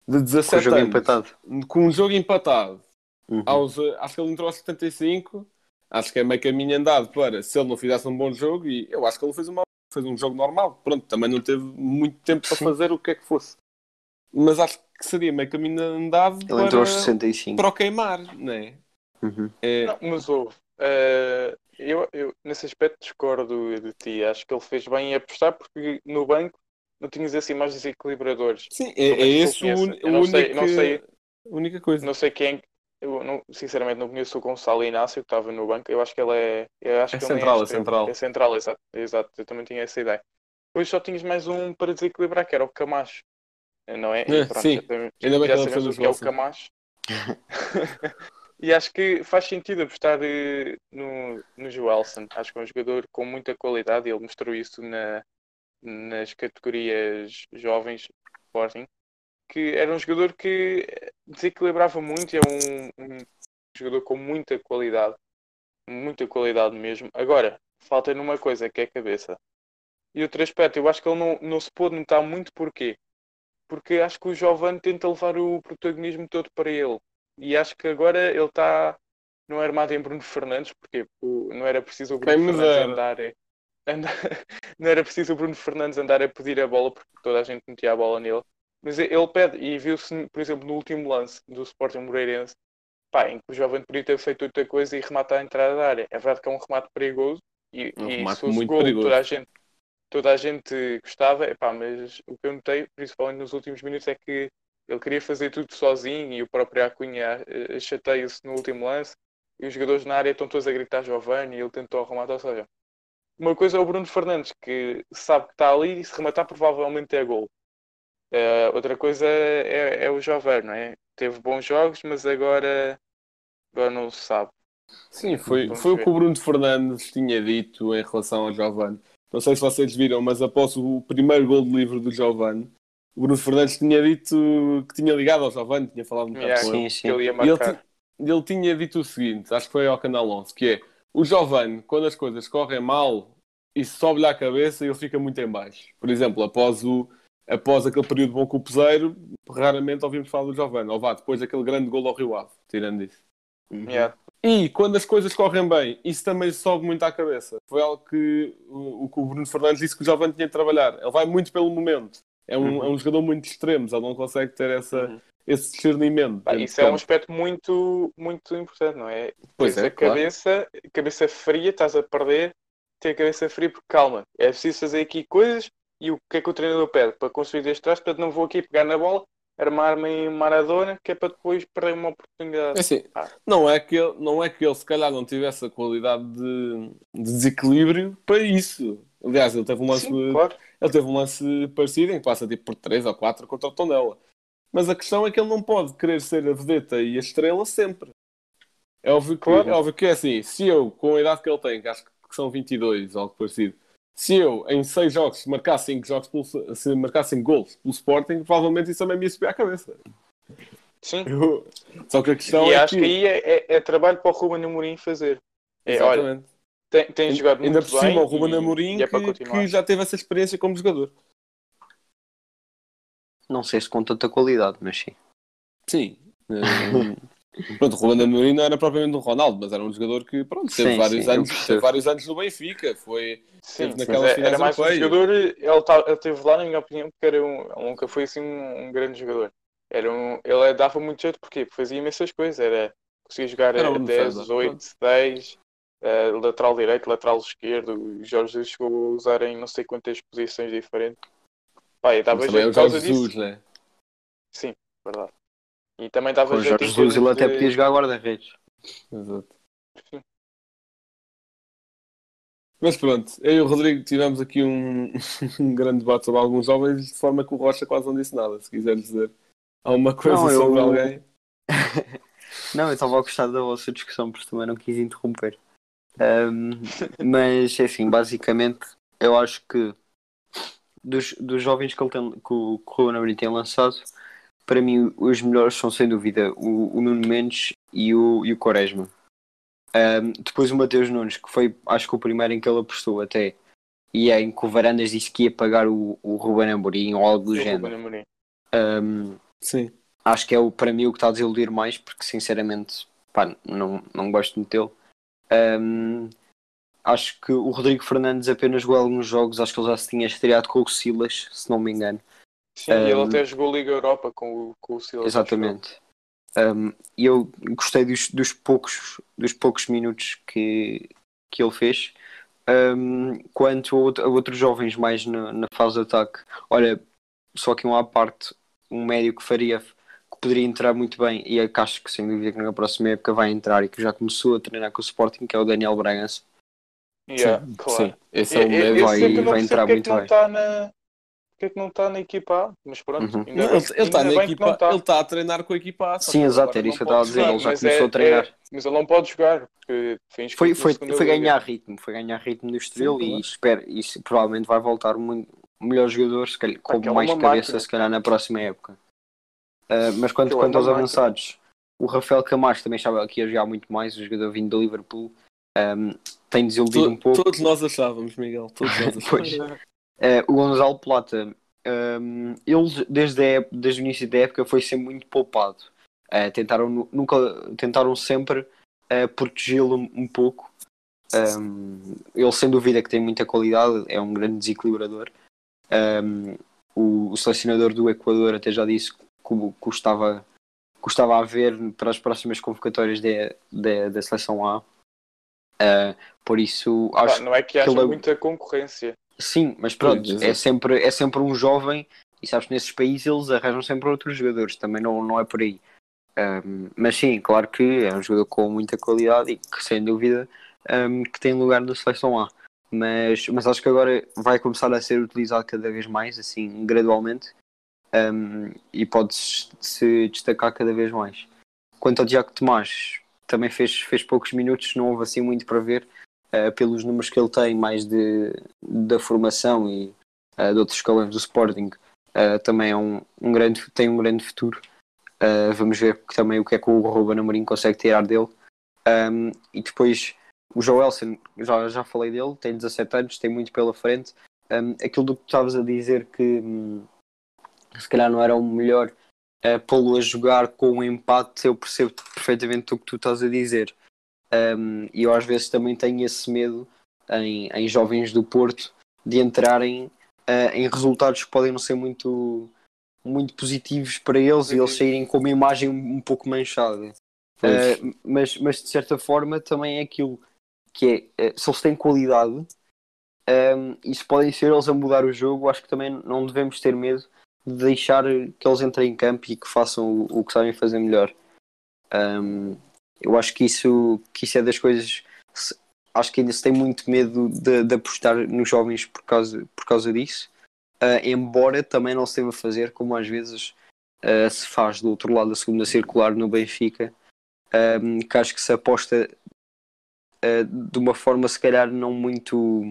de Com o 17 jogo anos, empatado. com um jogo empatado, Uhum. aos, acho que ele entrou aos 75, acho que é meio caminho andado para se ele não fizesse um bom jogo, e eu acho que ele fez, uma, fez um jogo normal. Pronto, também não teve muito tempo para fazer o que é que fosse. Mas acho que seria meio caminho andado Ele para, entrou aos 65. para o queimar, não é? Uhum. É, Não, mas houve. eh, eu, eu, nesse aspecto, discordo de ti. Acho que ele fez bem em apostar porque no banco não tinhas assim mais desequilibradores. sim, é, é que é esse o, sei- único, não sei. a única coisa. Não sei quem. Eu não, sinceramente não conheço o Gonçalo Inácio que estava no banco. Eu acho que ele é. Eu acho É que central, é extremo. central. É central, exato, exato. Eu também tinha essa ideia. Depois só tinhas mais um para desequilibrar, que era o Camacho. Não é? E É, pronto, sim. já, sabemos- Ainda bem já que sabemos o que é o Camacho. *laughs* e acho que faz sentido apostar eh, no, no Joelson. Acho que é um jogador com muita qualidade ele mostrou isso na, nas categorias jovens Sporting. Que era um jogador que desequilibrava muito é um, um jogador com muita qualidade. Muita qualidade mesmo. Agora, falta numa coisa que é a cabeça. E outro aspecto, eu acho que ele não, não se pôde notar muito porquê. Porque acho que o Giovanni tenta levar o protagonismo todo para ele. E acho que agora ele está não é armado em Bruno Fernandes, porque não era preciso o Bruno Quem Fernandes andar, a- andar- *laughs* não era preciso o Bruno Fernandes andar a pedir a bola, porque toda a gente metia a bola nele. Mas ele pede, e viu-se, por exemplo, no último lance do Sporting Moreirense, pá, em que o Jovem podia ter feito outra coisa e rematar a entrada da área. É verdade que é um remate perigoso, e, Um e remate se fosse muito gol, perigoso. toda a gente toda a gente gostava, epá, mas o que eu notei, principalmente nos últimos minutos, é que ele queria fazer tudo sozinho e o próprio Acunha eh, chateia-se no último lance e os jogadores na área estão todos a gritar Giovanni e ele tentou arrematar, ou seja, uma coisa é o Bruno Fernandes que sabe que está ali e se rematar provavelmente é gol. Eh, outra coisa é, é o Giovanni, não é? Teve bons jogos, mas agora, agora não se sabe. Sim, foi, Vamos foi o que o Bruno Fernandes tinha dito em relação ao Giovanni. Não sei se vocês viram, mas após o primeiro gol de livre do Giovanni, o Bruno Fernandes tinha dito que tinha ligado ao Giovanni, tinha falado um bocado Yeah, com ele. Sim, ele ia ele tinha dito o seguinte, acho que foi ao Canal 11, que é o Giovanni, quando as coisas correm mal e sobe-lhe à cabeça, ele fica muito em baixo. Por exemplo, após, o, após aquele período bom com o Peseiro, raramente ouvimos falar do Giovanni. Ou vá, depois daquele grande gol ao Rio Ave, tirando isso. Yeah. E quando as coisas correm bem, isso também sobe muito à cabeça. Foi algo que o, o que o Bruno Fernandes disse que o Giovanni tinha de trabalhar. Ele vai muito pelo momento. É um, Uhum. é um jogador muito extremo, ele não consegue ter essa, Uhum. esse discernimento. Isso é um campo. aspecto muito, muito importante, não é? Pois Tens é, a claro. cabeça, cabeça fria, estás a perder, ter a cabeça fria porque calma, é preciso fazer aqui coisas e o que é que o treinador pede para construir desde trás, portanto não vou aqui pegar na bola, armar-me em Maradona, que é para depois perder uma oportunidade. É assim, Ah. não, é que ele, não é que ele se calhar não tivesse a qualidade de, de desequilíbrio para isso. Aliás, ele teve um lance, Sim, claro. ele teve um lance parecido em que passa tipo por 3 ou 4 contra o Tondela. Mas a questão é que ele não pode querer ser a vedeta e a estrela sempre. É óbvio que, Claro. é, óbvio que é assim, se eu, com a idade que ele tem, que acho que são 22 ou algo parecido, se eu em 6 jogos se marcar 5 jogos pelo, se marcar 5 gols pelo Sporting, provavelmente isso também me ia subir à cabeça. Sim. Eu- Só que a questão E é acho que aí é, é- é trabalho para o Ruben Amorim fazer. É, olha, Exatamente. tem, tem jogado muito Ainda por bem cima, o Ruben Amorim e é que, que já teve essa experiência como jogador. Não sei se com tanta qualidade, mas sim. Sim. *laughs* Pronto, o Ruben Amorim não era propriamente um Ronaldo, mas era um jogador que pronto, teve, Sim, vários, sim, anos, teve vários anos no Benfica. Foi, Sim, Teve naquelas é- era mais um jogador. Ele, tá, ele teve lá, na minha opinião, porque era um, ele nunca foi assim um, um grande jogador. Era um, ele dava muito jeito? Porque fazia imensas coisas. Era, conseguia jogar Era um 10, defesa, 8, 10, eh, lateral direito, lateral esquerdo. O Jorge Jesus chegou a usar em não sei quantas posições diferentes. E dava também é jeito o por causa Jorge disso. Jesus, né? Sim, verdade. E também dava Com o jeito Jorge Jesus ele termos até de- podia jogar guarda-redes. Exato. *laughs* Mas pronto, eu e o Rodrigo tivemos aqui um, *laughs* um grande debate sobre alguns jovens, de forma que o Rocha quase não disse nada. Se quiser dizer alguma coisa Não, eu- sobre alguém. *laughs* Não, eu estava a gostar da vossa discussão, porque também não quis interromper. Ahm, mas, assim, basicamente, eu acho que dos, dos jovens que, ele tem, que o que o Ruben Amorim tem lançado, para mim, os melhores são, sem dúvida, o, o Nuno Mendes e o, e o Quaresma. Ahm, depois o Mateus Nunes, que foi, acho que o primeiro em que ele apostou até, e é em que o Varandas disse que ia pagar o, o Ruben Amorim ou algo do do género. Ahm, Sim. acho que é o, para mim o que está a desiludir mais, porque sinceramente pá, não, não gosto muito dele. Ahm, acho que o Rodrigo Fernandes apenas jogou alguns jogos, acho que ele já se tinha estreado com o Silas, se não me engano. Sim, e ele Um, até jogou Liga Europa com o, com o Silas. Exatamente. Um, E eu gostei dos, dos poucos, dos poucos minutos que, que ele fez. Um, quanto a, outro- a outros jovens mais na, na fase de ataque, olha, só que um à parte, um médio que faria que poderia entrar muito bem e é que acho que sem dúvida que na próxima época vai entrar e que já começou a treinar com o Sporting, que é o Daniel Bragança. Yeah, sim, claro. sim. Esse é o médio. vai- vai entrar é muito bem. está na. Porque é que não está na equipa A? Mas pronto, Uhum. ainda Não, bem, ele está na equipa, está. ele está a treinar com a equipa A. Sim, exato, era isso que eu estava a dizer, jogar. ele já começou é- a treinar. é- mas ele não pode jogar, porque foi Foi, foi, ganhar ritmo, foi ganhar ritmo no Estoril Sim, e espero, e se- provavelmente vai voltar um melhor jogador, se calhar, com Aquele é mais cabeça, máquina. se calhar na próxima época. Ah, mas quanto, é quanto aos máquina. avançados, o Rafael Camacho também estava aqui a jogar muito mais, o jogador vindo do Liverpool, ahm, tem desiludido um pouco. Todos nós achávamos, Miguel. Todos nós *laughs* achávamos. Eh, o Gonzalo Plata, um, ele desde, a desde o início da época foi sempre muito poupado. Eh, tentaram, nu- nunca, tentaram sempre eh, protegê-lo um, pouco. Um, ele, sem dúvida, que tem muita qualidade, é um grande desequilibrador. Um, o, o selecionador do Equador até já disse que, que que o estava a ver para as próximas convocatórias da, seleção A. Eh, por isso, acho não é que haja ele é- muita concorrência. Sim, mas pronto, é sempre, é sempre um jovem e sabes que nesses países eles arranjam sempre outros jogadores, também não, não é por aí. Ahm, mas sim, claro que é um jogador com muita qualidade e que sem dúvida ahm, que tem lugar na seleção A. Mas, mas acho que agora vai começar a ser utilizado cada vez mais, assim, gradualmente, ahm, e pode se destacar cada vez mais. Quanto ao Tiago Tomás, também fez, fez poucos minutos, não houve assim muito para ver, pelos números que ele tem, mais de, da formação e eh, de outros escalões do Sporting, eh, também é um, um grande, tem um grande futuro. Eh, vamos ver também o que é que o Ruben Amorim consegue tirar dele. Um, e depois o Joelson, já, já falei dele, tem 17 anos, tem muito pela frente. Um, aquilo do que tu estavas a dizer que hum, se calhar não era o melhor eh, pô-lo a jogar com um empate, eu percebo perfeitamente o que tu estás a dizer. Um, e eu às vezes também tenho esse medo em, em jovens do Porto de entrarem uh, em resultados que podem não ser muito, muito positivos para eles e eles saírem com uma imagem um, pouco manchada. Uh, mas, mas de certa forma também é aquilo que é, uh, se eles têm qualidade um, e se podem ser eles a mudar o jogo, acho que também não devemos ter medo de deixar que eles entrem em campo e que façam o, o que sabem fazer melhor. Um, eu acho que isso, que isso é das coisas. Acho que ainda se tem muito medo de, de apostar nos jovens por causa, por causa disso. Uh, embora também não se deva fazer como às vezes uh, se faz do outro lado da segunda circular no Benfica, um, que acho que se aposta uh, de uma forma se calhar não muito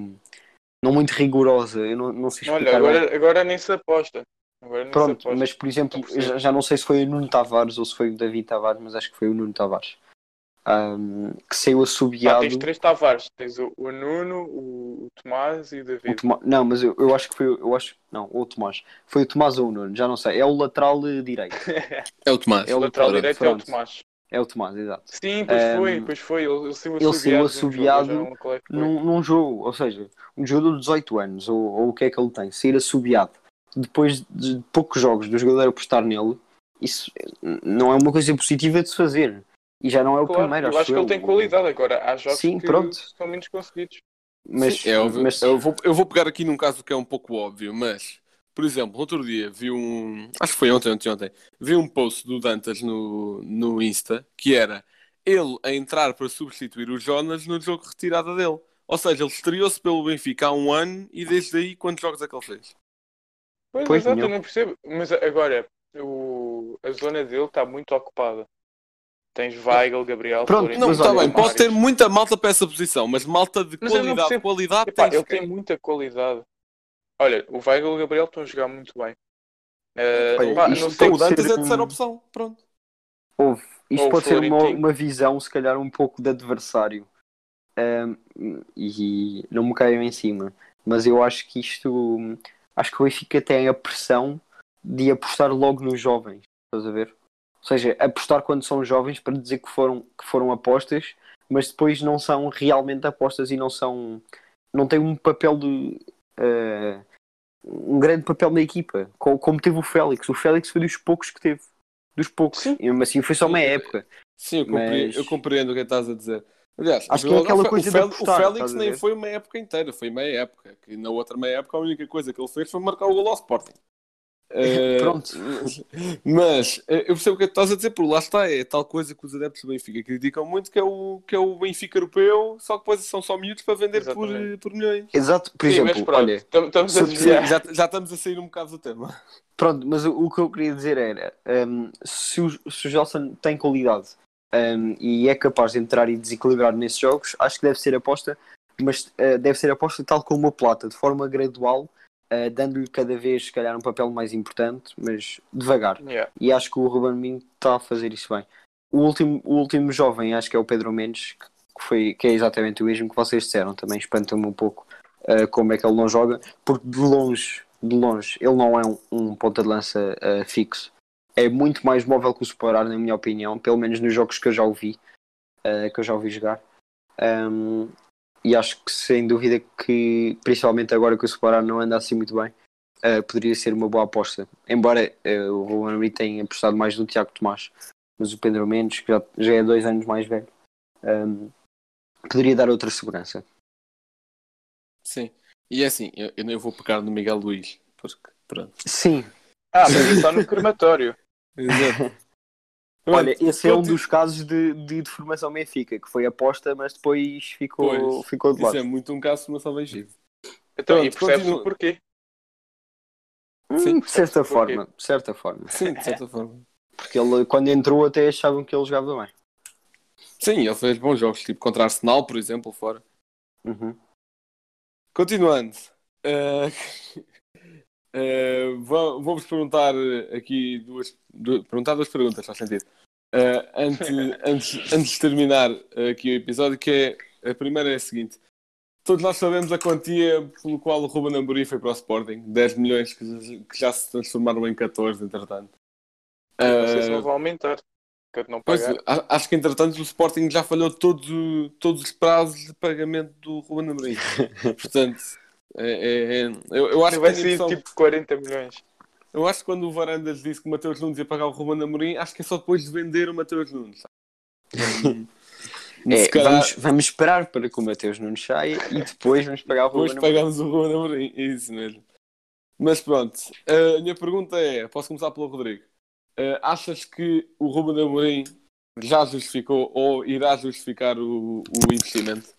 não muito rigorosa. Eu não, não sei explicar. Olha, bem. agora, agora nem se aposta. Pronto, se aposta. mas por exemplo, já, já não sei se foi o Nuno Tavares ou se foi o David Tavares, mas acho que foi o Nuno Tavares. Um, que saiu Pá, assobiado. tens três Tavares. Tens o, o Nuno, o, o Tomás e o O David. Tomá- Não, mas eu, eu acho que foi. Eu acho, não, o Tomás. Foi o Tomás ou o Nuno, já não sei. É o lateral eh, direito. *laughs* É o Tomás. É o o lateral Pronto. direito é o pronto. Tomás. É o Tomás, exato. Sim, pois Um, foi, pois foi. Ele, ele saiu ele saiu assobiado. assobiado num jogo, num jogo, ou seja, um jogador de 18 anos, ou, ou o que é que ele tem, sair assobiado depois de poucos jogos do jogador apostar nele, isso eh, não é uma coisa positiva de se fazer. E já não é o Claro, primeiro, eu acho que ele tem qualidade. Agora, há jogos Sim, que pronto. são menos conseguidos. Mas, Sim, é óbvio. mas Eu, vou, eu vou pegar aqui num caso que é um pouco óbvio, mas por exemplo, outro dia vi um. Acho que foi ontem, ontem, ontem. Vi um post do Dantas no, no Insta que era ele a entrar para substituir o Jonas no jogo de retirada dele. Ou seja, ele estreou-se pelo Benfica há um ano e desde aí quantos jogos é que ele fez? Pois, Pois, exato, eu não percebo. Mas agora, o... a zona dele está muito ocupada. Tens Weigl, Gabriel, Pronto, Florentino, Não, está bem, Mário. pode ter muita malta para essa posição, mas malta de Mas qualidade, percebo. qualidade Epá, tens ele que- tem muita qualidade. Olha, o Weigl e o Gabriel estão a jogar muito bem. Eh, Olha, pá, não tem sei o Dantas é a um- terceira opção. Pronto. Houve. Isto Ou pode ser uma, uma visão, se calhar, um pouco de adversário. Ahm, e não me caiam em cima. Mas eu acho que isto. Acho que o Benfica tem a pressão de apostar logo nos jovens. Estás a ver? Ou seja, apostar quando são jovens para dizer que foram, que foram apostas, mas depois não são realmente apostas e não são. Não têm um papel de. ah, um grande papel na equipa, co- como teve o Félix. O Félix foi dos poucos que teve. Dos poucos. Sim. E mesmo assim foi só uma época. Sim, eu compreendo, Mas- eu compreendo o que estás a dizer. Aliás, Acho que é aquela coisa o, Fel- apostar, o Félix nem foi uma época inteira, foi meia época. Que na outra meia época a única coisa que ele fez foi marcar o gol ao Sporting. Eh, Pronto. *laughs* Mas, eh, eu percebo o que é que estás a dizer, porque lá está, é tal coisa que os adeptos do Benfica criticam muito, que é o, que é o Benfica europeu, só que depois são só miúdos para vender por, Exatamente. por milhões. Exato, por Sim, exemplo, pronto, olha, tam- a desviar. Já, já estamos a sair um bocado do tema. pronto, mas o, o que eu queria dizer era hum, se, o, se o Gelson tem qualidade hum, e é capaz de entrar e desequilibrar nesses jogos, acho que deve ser aposta, mas uh, deve ser aposta tal como o Plata, de forma gradual, uh, dando-lhe cada vez, se calhar, um papel mais importante, mas devagar. Yeah. E acho que o Ruben Minho está a fazer isso bem. O último, o último jovem, acho que é o Pedro Mendes, que, foi, que é exatamente o mesmo que vocês disseram. Também espanta-me um pouco uh, como é que ele não joga, porque de longe, de longe, ele não é um, um ponta de lança uh, fixo. É muito mais móvel que o Separar, na minha opinião, pelo menos nos jogos que eu já ouvi, que eu já ouvi jogar. Um, e acho que sem dúvida que, principalmente agora que o Separar não anda assim muito bem, Uh, poderia ser uma boa aposta. Embora uh, o Ruben Amorim tenha apostado mais no Tiago Tomás, mas o Pedro Mendes, que já, já é dois anos mais velho, um, poderia dar outra segurança. Sim. E é assim, eu, eu nem vou pegar no Miguel Luís, porque pronto. Sim, Ah, mas está no crematório. *laughs* Exato. Olha, esse é um dos casos de, de deformação Benfica, que foi aposta, mas depois ficou, Pois, ficou de Isso lado. é muito um caso de formação Benfica. Então, e Pronto, percebes continua. o porquê? Hum, Sim, de certa percebes forma, de certa forma. Sim, de certa forma. Porque ele, quando entrou, até achavam que ele jogava bem. Sim, ele fez bons jogos, tipo contra Arsenal, por exemplo, fora. Uhum. Continuando. va- Vou-vos perguntar aqui duas, du- perguntar duas perguntas, faz sentido. Eh, antes, *laughs* antes, antes de terminar aqui o episódio, que é a primeira é a seguinte. Todos nós sabemos a quantia pelo qual o Ruben Amorim foi para o Sporting. 10 milhões que, que já se transformaram em 14, entretanto. Não sei se Eh, não vão aumentar. Pois, acho que entretanto o Sporting já falhou todos, o- todos os prazos de pagamento do Ruben Amorim. *laughs* Portanto, é, é- é- eu, eu acho que vai sair impressão- tipo 40 milhões. Eu acho que quando o Varandas disse que o Mateus Nunes ia pagar o Ruben Amorim, acho que é só depois de vender o Mateus Nunes. *laughs* É, calhar, vamos, vamos esperar para que o Mateus não saia e depois vamos pagar o depois Ruben Amorim. pagamos o Ruben Amorim. É isso mesmo. Mas pronto, a minha pergunta é: posso começar pelo Rodrigo? Eh, achas que o Ruben Amorim já justificou ou irá justificar o, o investimento?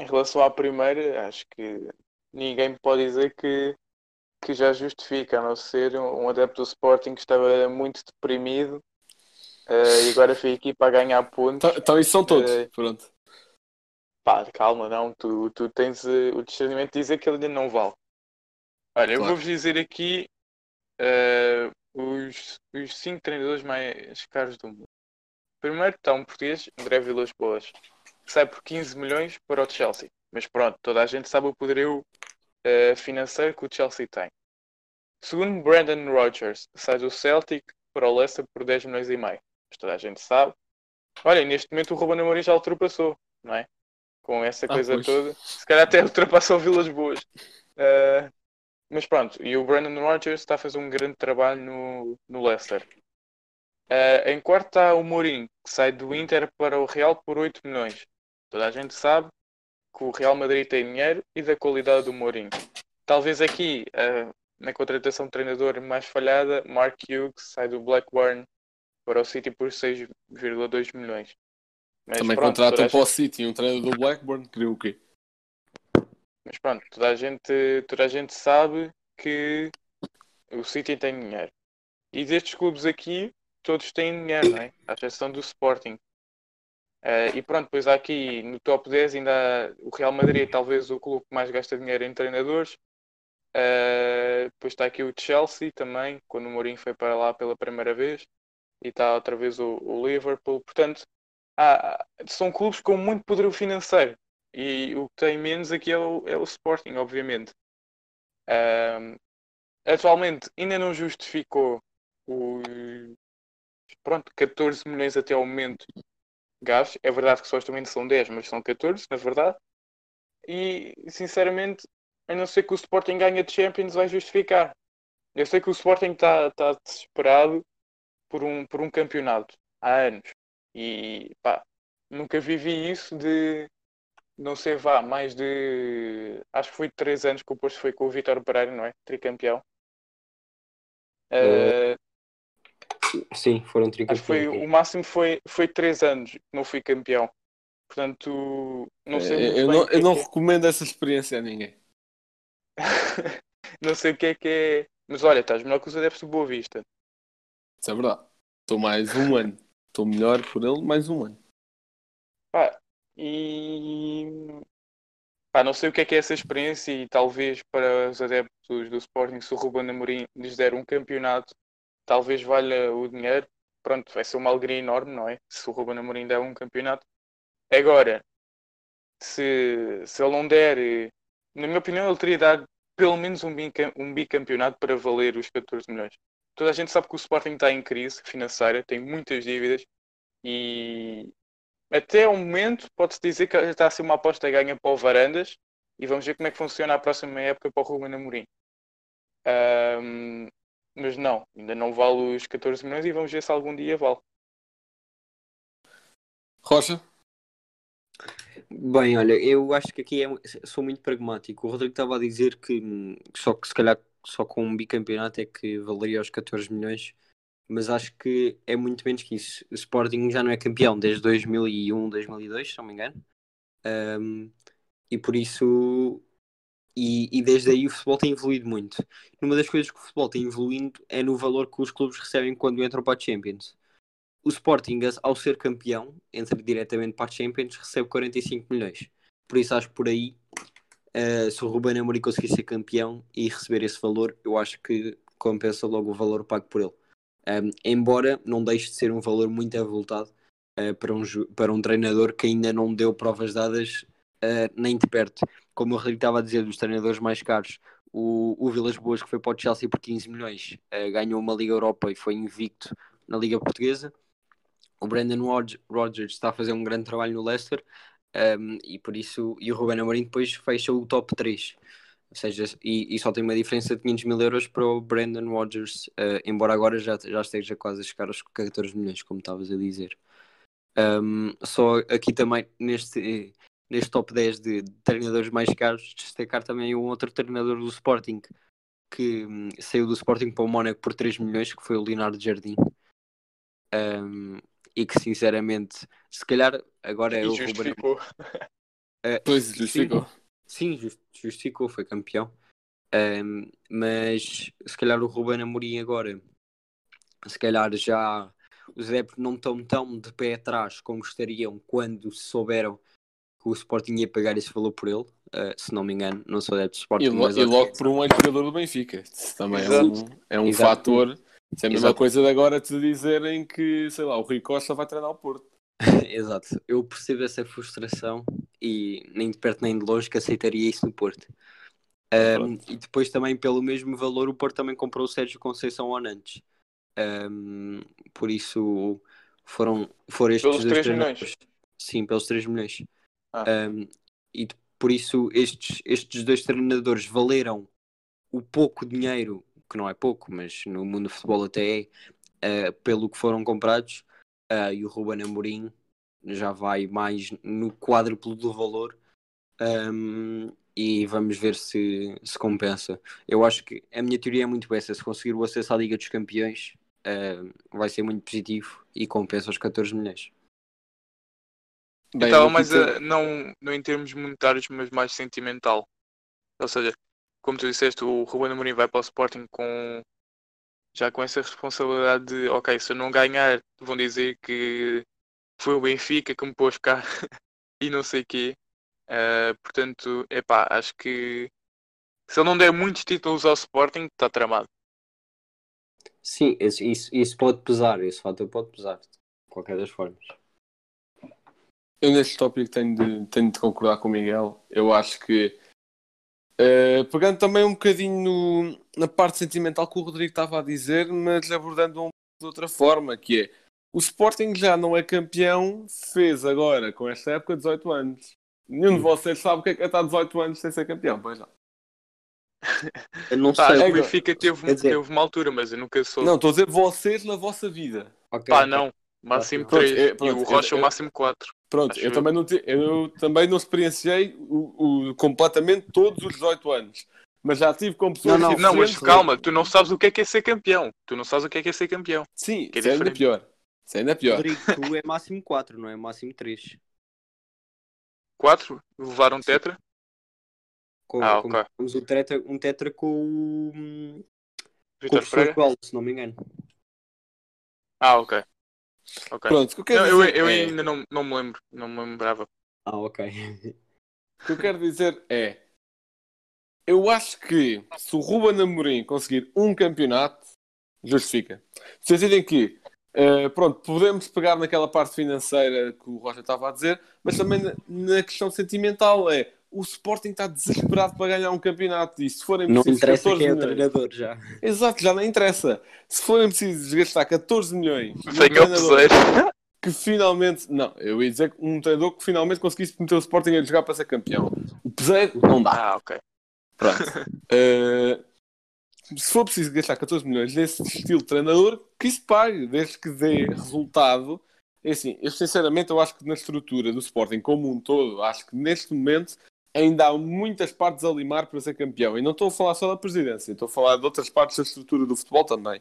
Em relação à primeira, acho que ninguém pode dizer que, que já justifica, a não ser um, adepto do Sporting que estava muito deprimido eh, e agora foi aqui para ganhar pontos. Então, então isso são todos. Eh, Pronto. Pá, calma, não. Tu, tu tens eh, o discernimento de dizer que ele ainda não vale. Olha, eu Claro. vou-vos dizer aqui eh, os, os cinco treinadores mais caros do mundo. Primeiro está um português, André Vilas Boas, que sai por 15 milhões para o Chelsea. Mas pronto, toda a gente sabe o poderio eh, financeiro que o Chelsea tem. Segundo, Brandon Rodgers, sai do Celtic para o Leicester por 10 milhões e meio. Mas toda a gente sabe. Olha, neste momento o Ruben Amorim já ultrapassou, não é? Com essa Ah, coisa pois. toda. Se calhar até *laughs* ultrapassou Vilas Boas. Eh, mas pronto, e o Brandon Rodgers está a fazer um grande trabalho no, no Leicester. Eh, em quarto está o Mourinho, que sai do Inter para o Real por 8 milhões. Toda a gente sabe que o Real Madrid tem dinheiro e da qualidade do Mourinho. talvez aqui, uh, na contratação de treinador mais falhada, Mark Hughes sai do Blackburn para o City por 6,2 milhões. Mas Também pronto, contratam para o City um treinador do Blackburn, queria o quê? Mas pronto, toda a gente, toda a gente sabe que o City tem dinheiro. E destes clubes aqui, todos têm dinheiro, não é? À exceção do Sporting. Uh, e pronto, depois há aqui no top 10 ainda o Real Madrid, talvez o clube que mais gasta dinheiro em treinadores. Uh, depois está aqui o Chelsea também, quando o Mourinho foi para lá pela primeira vez. E está outra vez o, o Liverpool. Portanto, há, são clubes com muito poder financeiro. E o que tem menos aqui é o, é o Sporting, obviamente. Uh, atualmente ainda não justificou os pronto, 14 milhões até ao momento gastos. É verdade que supostamente são 10, mas são 14, na verdade. E, sinceramente, a não ser que o Sporting ganhe a Champions, vai justificar. Eu sei que o Sporting está tá desesperado por um, por um campeonato há anos. E, pá, nunca vivi isso de não sei, vá, mais de. Acho que foi 3 anos que o Porto foi com o Vitor Pereira, não é? Tricampeão. Uh, Sim, foram tricampeões. Foi, o máximo foi, foi 3 anos que não fui campeão. Portanto, não sei. É, eu não, eu não é recomendo essa experiência a ninguém. *laughs* não sei o que é que é. Mas olha, estás melhor que os adeptos do Boa Vista. Isso é verdade. Estou mais um ano. Estou melhor por ele mais um ano. Pá, e. Pá, não sei o que é que é essa experiência e talvez para os adeptos do Sporting, se o Ruben Amorim lhes der um campeonato talvez valha o dinheiro. Pronto, vai ser uma alegria enorme, não é? Se o Ruben Amorim der um campeonato. Agora, se, se ele não der, na minha opinião, ele teria dar pelo menos um, um bicampeonato para valer os 14 milhões. Toda a gente sabe que o Sporting está em crise financeira, tem muitas dívidas e até o momento pode-se dizer que está a ser uma aposta ganha para o Varandas e vamos ver como é que funciona a próxima época para o Ruben Amorim. Um, mas não, ainda não vale os 14 milhões e vamos ver se algum dia vale. Rocha? Bem, olha, eu acho que aqui é, sou muito pragmático. O Rodrigo estava a dizer que só que se calhar só com um bicampeonato é que valeria os 14 milhões, mas acho que é muito menos que isso. O Sporting já não é campeão desde 2001, 2002, se não me engano, um, e por isso e, e, desde aí o futebol tem evoluído muito. Uma das coisas que o futebol tem evoluindo é no valor que os clubes recebem quando entram para a Champions. O Sporting, ao ser campeão, entra diretamente para a Champions, recebe 45 milhões. Por isso acho que por aí, uh, se o Ruben Amorim conseguir ser campeão e receber esse valor, eu acho que compensa logo o valor pago por ele. Um, embora não deixe de ser um valor muito avultado uh, para, um, para um treinador que ainda não deu provas dadas uh, nem de perto como o Rodrigo estava a dizer, dos treinadores mais caros, o, o Vilas Boas, que foi para o Chelsea por 15 milhões, uh, ganhou uma Liga Europa e foi invicto na Liga Portuguesa. O Brandon Rodgers está a fazer um grande trabalho no Leicester um, ehm, e por isso, e o Ruben Amorim depois fecha o top 3. Ou seja, e, e, só tem uma diferença de 500 mil euros para o Brandon Rodgers, uh, embora agora já, já esteja quase a chegar aos 14 milhões, como estavas a dizer. Um, ehm, só aqui também neste, neste top 10 de, de, treinadores mais caros, destacar também um outro treinador do Sporting que hum, saiu do Sporting para o Mónaco por 3 milhões, que foi o Leonardo Jardim. Um, e que sinceramente, se calhar agora é o justificou. Uh, pois, justificou. Sim, sim justificou, foi campeão. Um, mas se calhar o Ruben Amorim agora, se calhar já os adeptos não estão tão de pé atrás como gostariam quando souberam que o Sporting ia pagar esse valor por ele, uh, se não me engano, não sou adepto de Sporting. E, lo, e logo por um ex-jogador do Benfica, também é um, é um fator. Isso é a mesma Exato. coisa de agora te dizerem que, sei lá, o Rui Costa vai treinar o Porto. *laughs* Exato, eu percebo essa frustração e nem de perto nem de longe que aceitaria isso no Porto. Um, e depois também pelo mesmo valor o Porto também comprou o Sérgio Conceição Onantes. Um, por isso foram, foram estes pelos 3 milhões. Sim, pelos 3 milhões. Ah. Um, e por isso estes, estes dois treinadores valeram o pouco dinheiro, que não é pouco, mas no mundo do futebol até é, uh, pelo que foram comprados, uh, e o Ruben Amorim já vai mais no quádruplo do valor. Um, e vamos ver se se compensa. Eu acho que a minha teoria é muito essa: se conseguir o acesso à Liga dos Campeões, eh, vai ser muito positivo e compensa os 14 milhões. Bem, estava eu mais a, não, não em termos monetários, mas mais sentimental. Ou seja, como tu disseste, o Ruben Amorim vai para o Sporting com já com essa responsabilidade de, ok, se eu não ganhar, vão dizer que foi o Benfica que me pôs cá *laughs* e não sei quê. Eh, portanto, epá, acho que se ele não der muitos títulos ao Sporting, está tramado. Sim, isso, isso pode pesar, esse fator pode pesar, de qualquer das formas. Eu neste tópico tenho de, tenho de concordar com o Miguel. Eu acho que eh, pegando também um bocadinho no- na parte sentimental que o Rodrigo estava a dizer, mas abordando um de outra forma, que é o Sporting já não é campeão, fez agora com esta época 18 anos. Nenhum de vocês sabe o que é que é estar 18 anos sem ser campeão, pois não. *laughs* Eu não Pá, sei. o Benfica teve, dizer- teve uma altura, mas eu nunca soube. Não, estou a dizer vocês na vossa vida. Ok, Pá, ok. não. Máximo Pronto, 3 é- e o Rocha eu- o máximo 4. Pronto, Acho eu eu. também, não te- eu também não experienciei o, o- completamente todos os 18 anos. Mas já tive com pessoas Não, não, Não, mas calma, tu não sabes o que é que é ser campeão. Tu não sabes o que é que é ser campeão. Sim, que é isso é ainda pior. Isso é ainda pior. Rodrigo, tu é máximo 4, não é máximo 3. 4 levaram tetra. Com, Ah, com- ok. temos um tetra, um tetra com o. Com o Vitor. Coelho, se não me engano. Ah, ok. Pronto, que eu quero Não, eu, dizer eu é- ainda não, não me lembro. Não me lembrava. Ah, ok. O que eu quero dizer é. Eu acho que se o Ruben Amorim conseguir um campeonato, justifica. No sentido em que, eh, pronto, podemos pegar naquela parte financeira que o Rocha estava a dizer, mas também na, na questão sentimental é o Sporting está desesperado para ganhar um campeonato e se forem Não precisos interessa 14 quem é o milhões- treinador já. Exato, já não interessa. Se forem precisos gastar 14 milhões treinador peseiro. que finalmente. Não, eu ia dizer que um treinador que finalmente conseguisse meter o Sporting a jogar para ser campeão. O Peseiro não dá. Ah, ok. Pronto. *laughs* Eh, se for preciso gastar 14 milhões nesse estilo de treinador, que isso pague, desde que dê resultado. É assim, eu sinceramente eu acho que na estrutura do Sporting como um todo, acho que neste momento ainda há muitas partes a limar para ser campeão. E não estou a falar só da presidência, estou a falar de outras partes da estrutura do futebol também.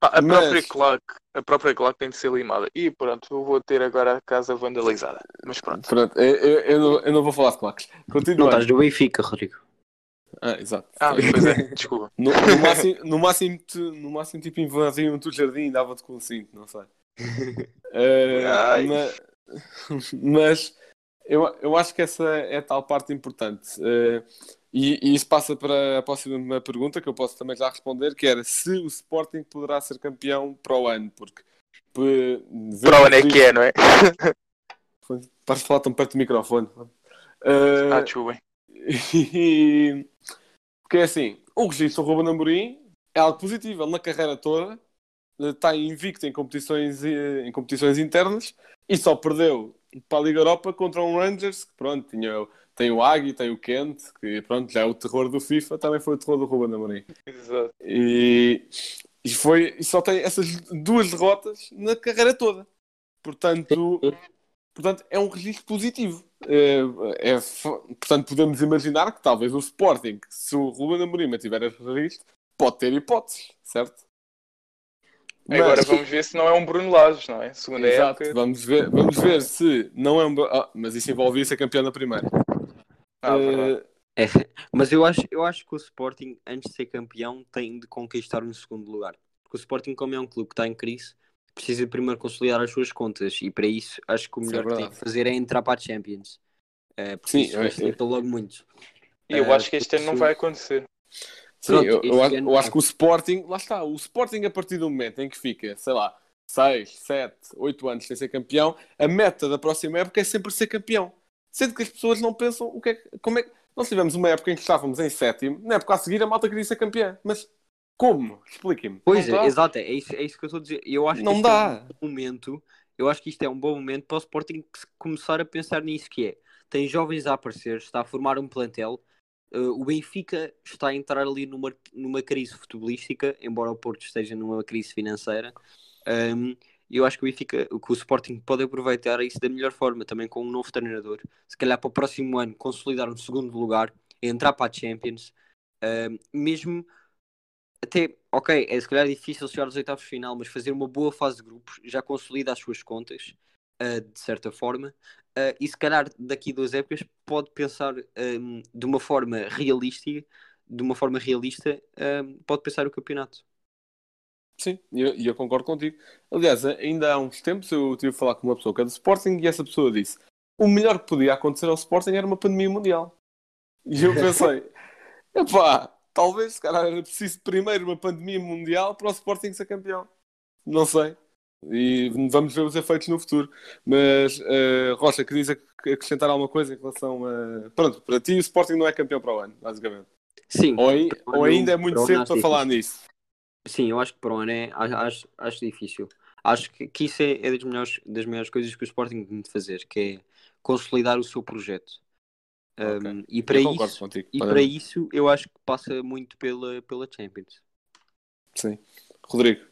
Pá, a, Mas- própria claque, a própria claque tem de ser limada. E pronto, eu vou ter agora a casa vandalizada. Mas pronto. Pronto, eu, eu- eu não, eu não vou falar de claques. Não Continua. estás do Benfica, Rodrigo. Ah, exato. Ah, pois é, desculpa. No, no máximo, no, máximo, te- no máximo, tipo, invadiam-te o jardim e dava-te com o cinto, não sei. *laughs* Ai. ma- mas, eu, eu acho que essa é a tal parte importante. Eh, e, e isso passa para a próxima pergunta, que eu posso também já responder, que era se o Sporting poderá ser campeão para o ano, porque... Para onde é que é, não é? *laughs* Pares de falar tão perto do microfone. Eh, Ah, desculpem. e... *laughs* Porque é assim, o registro do Ruben Amorim é algo positivo. Ele na carreira toda eh, está invicto em competições, em competições internas e só perdeu para a Liga Europa contra um Rangers que pronto, tinha, tem o Agui, tem o Kent, que pronto, já é o terror do FIFA, também foi o terror do Ruben Amorim. Exato. E, e, foi, e só tem essas duas derrotas na carreira toda. Portanto, portanto é um registro positivo. É, é portanto, podemos imaginar que talvez o Sporting, se o Ruben Amorim tiver esse registro, pode ter hipóteses, certo? Agora Mas- vamos ver se não é um Bruno Lage, não é? Segunda Exato, época. vamos ver, vamos ver se não é um. ah, mas isso envolvia ser campeão na primeira. Ah. Eh, É, mas eu acho, eu acho que o Sporting, antes de ser campeão, tem de conquistar um segundo lugar. Porque o Sporting, como é um clube que está em crise, precisa de primeiro consolidar as suas contas. E para isso, acho que o Isso melhor é que tem de fazer é entrar para a Champions. É, porque Sim, isso facilita logo muito. E eu eh, acho que este ano não vai acontecer. Sim, eu, eu acho, eu acho que o Sporting, lá está, o Sporting a partir do momento em que fica, sei lá, 6, 7, 8 anos sem ser campeão, a meta da próxima época é sempre ser campeão. Sendo que as pessoas não pensam o que é como é que. Nós tivemos uma época em que estávamos em sétimo, na época a seguir a malta queria ser campeã. Mas como? Expliquem-me. Pois Não é, dá. exato, é isso, é isso que eu estou a dizer. Eu acho que Não este dá. é um bom momento. Eu acho que isto é um bom momento para o Sporting começar a pensar nisso que é. Tem jovens a aparecer, está a formar um plantel. Uh, o Benfica está a entrar ali numa, numa crise futebolística, embora o Porto esteja numa crise financeira. Um, eu acho que o Benfica, que o Sporting pode aproveitar isso da melhor forma, também com um novo treinador. Se calhar para o próximo ano consolidar um segundo lugar entrar para a Champions, uh, mesmo até, ok, é se calhar difícil chegar aos oitavos de final, mas fazer uma boa fase de grupos já consolida as suas contas, uh, de certa forma, uh, e se calhar daqui a duas épocas pode pensar um, de uma forma realística, de uma forma realista, um, pode pensar o campeonato. Sim, e eu, eu, concordo contigo. Aliás, ainda há uns tempos eu tive a falar com uma pessoa que é do Sporting e essa pessoa disse o melhor que podia acontecer ao Sporting era uma pandemia mundial. E eu pensei, *laughs* epá, talvez se calhar era preciso primeiro uma pandemia mundial para o Sporting ser campeão. Não sei. E vamos ver os efeitos no futuro. Mas, uh, Rocha, querias acrescentar alguma coisa em relação a. Pronto, para ti o Sporting não é campeão para o ano, basicamente. Sim. Ou, ou ainda é muito cedo para falar nisso. Sim, eu acho que para o ano é, acho, acho difícil. Acho que, que isso é, é das, melhores, das melhores coisas que o Sporting tem de fazer, que é consolidar o seu projeto. Okay. Um, e para, isso, contigo. e para isso eu acho que passa muito pela, pela Champions. Sim. Rodrigo.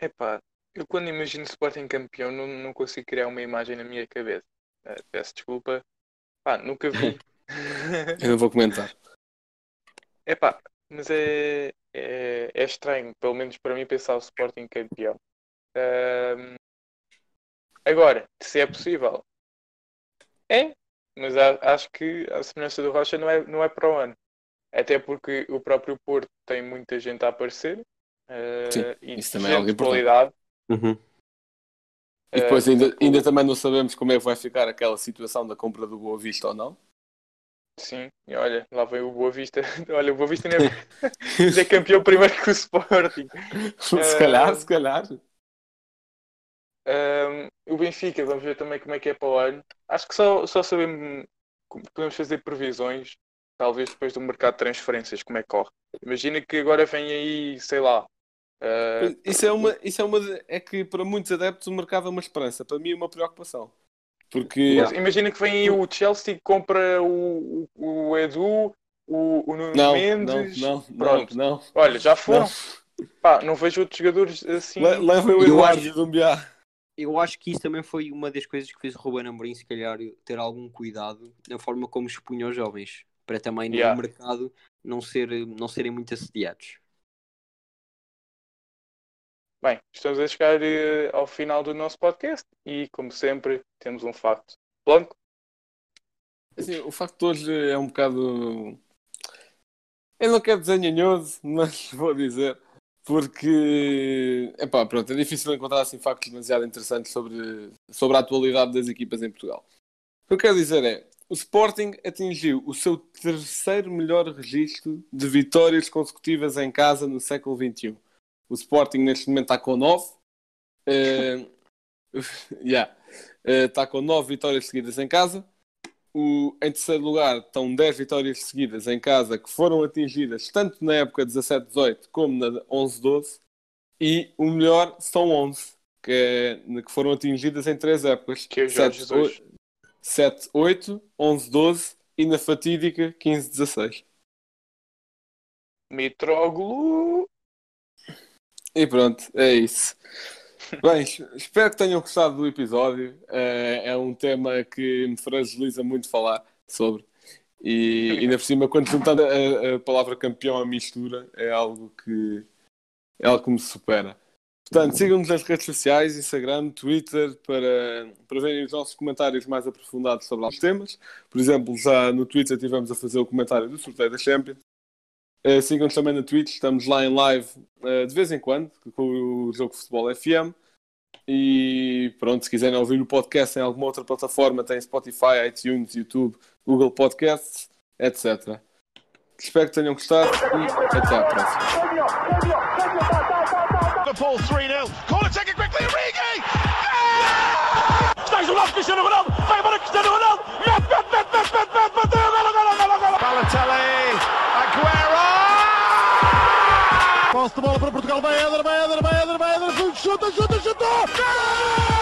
Epá, eu quando imagino Sporting campeão não, não consigo criar uma imagem na minha cabeça. Uh, peço desculpa. Pá, nunca vi. *laughs* eu não vou comentar. *laughs* Epá, mas é, é, é, estranho, pelo menos para mim, pensar o Sporting campeão. Um, agora, se é possível, é, mas acho que a semelhança do Rocha não é, não é para o ano. Até porque o próprio Porto tem muita gente a aparecer uh, Sim, e isso também é algo qualidade. Uhum. E depois ainda, uh, ainda também não sabemos como é que vai ficar aquela situação da compra do Boa Vista ou não. Sim, e olha, lá vem o Boa Vista. *laughs* Olha, o Boa Vista ainda é, *laughs* é campeão primeiro que o Sporting. *laughs* se calhar, uh, se calhar. Um, o Benfica, vamos ver também como é que é para o ano. Acho que só, só sabemos, podemos fazer previsões, talvez depois do mercado de transferências, como é que corre. Imagina que agora vem aí, sei lá. Uh, isso é uma, isso é uma, é que para muitos adeptos o mercado é uma esperança, para mim é uma preocupação. Porque... Mas imagina que vem aí o Chelsea que compra o, o, o Edu, o, o Nuno não, Mendes. Não, não, Pronto. não, não. Olha, já foram. Não. Pá, não vejo outros jogadores assim. Le levem o Eduardo acho... Dumbiá. Eu acho que isso também foi uma das coisas que fez o Ruben Amorim, se calhar, ter algum cuidado na forma como expunha os jovens, para também yeah. no mercado não, ser, não serem muito assediados. Bem, estamos a chegar uh, ao final do nosso podcast e, como sempre, temos um facto. Blanco? Assim, o facto hoje é um bocado. Eu não quero dizer nhanhoso, *laughs* mas vou dizer. Porque, epá, pronto, é difícil encontrar assim, factos demasiado interessantes sobre, sobre a atualidade das equipas em Portugal. O que eu quero dizer é: o Sporting atingiu o seu terceiro melhor registro de vitórias consecutivas em casa no século XXI o Sporting neste momento está com 9. Uh, *laughs* yeah. uh, está com 9 vitórias seguidas em casa. O, em terceiro lugar estão 10 vitórias seguidas em casa que foram atingidas tanto na época 17-18 como na 11-12. E o melhor são 11, que, é, que foram atingidas em 3 épocas: que é 7-8, 11-12 e na fatídica 15-16. Mitroglou e pronto, é isso. Bem, espero que tenham gostado do episódio. É, é um tema que me fragiliza muito falar sobre. E ainda por cima, quando juntando a, a, palavra campeão à mistura, é algo que é algo que me supera. Portanto, sigam-nos nas redes sociais, Instagram, Twitter, para, para verem os nossos comentários mais aprofundados sobre alguns temas. Por exemplo, já no Twitter tivemos a fazer o comentário do sorteio da Champions. Uh, Sigam-nos também na Twitch, estamos lá em live uh, de vez em quando com o Jogo de Futebol FM. E pronto, se quiserem ouvir o podcast em alguma outra plataforma, tem Spotify, iTunes, YouTube, Google Podcasts, etc. Espero que tenham gostado e até à próxima. Liverpool 3-0. Corner taken quickly, Origi! Esteja o lado Cristiano Ronaldo, vai embora Cristiano Ronaldo, mete, mete, mete, mete, mete, mete, bateu, de bola para Portugal, vai Eder, vai Eder, vai Eder, vai Eder, chuta, chuta, chuta! Gol!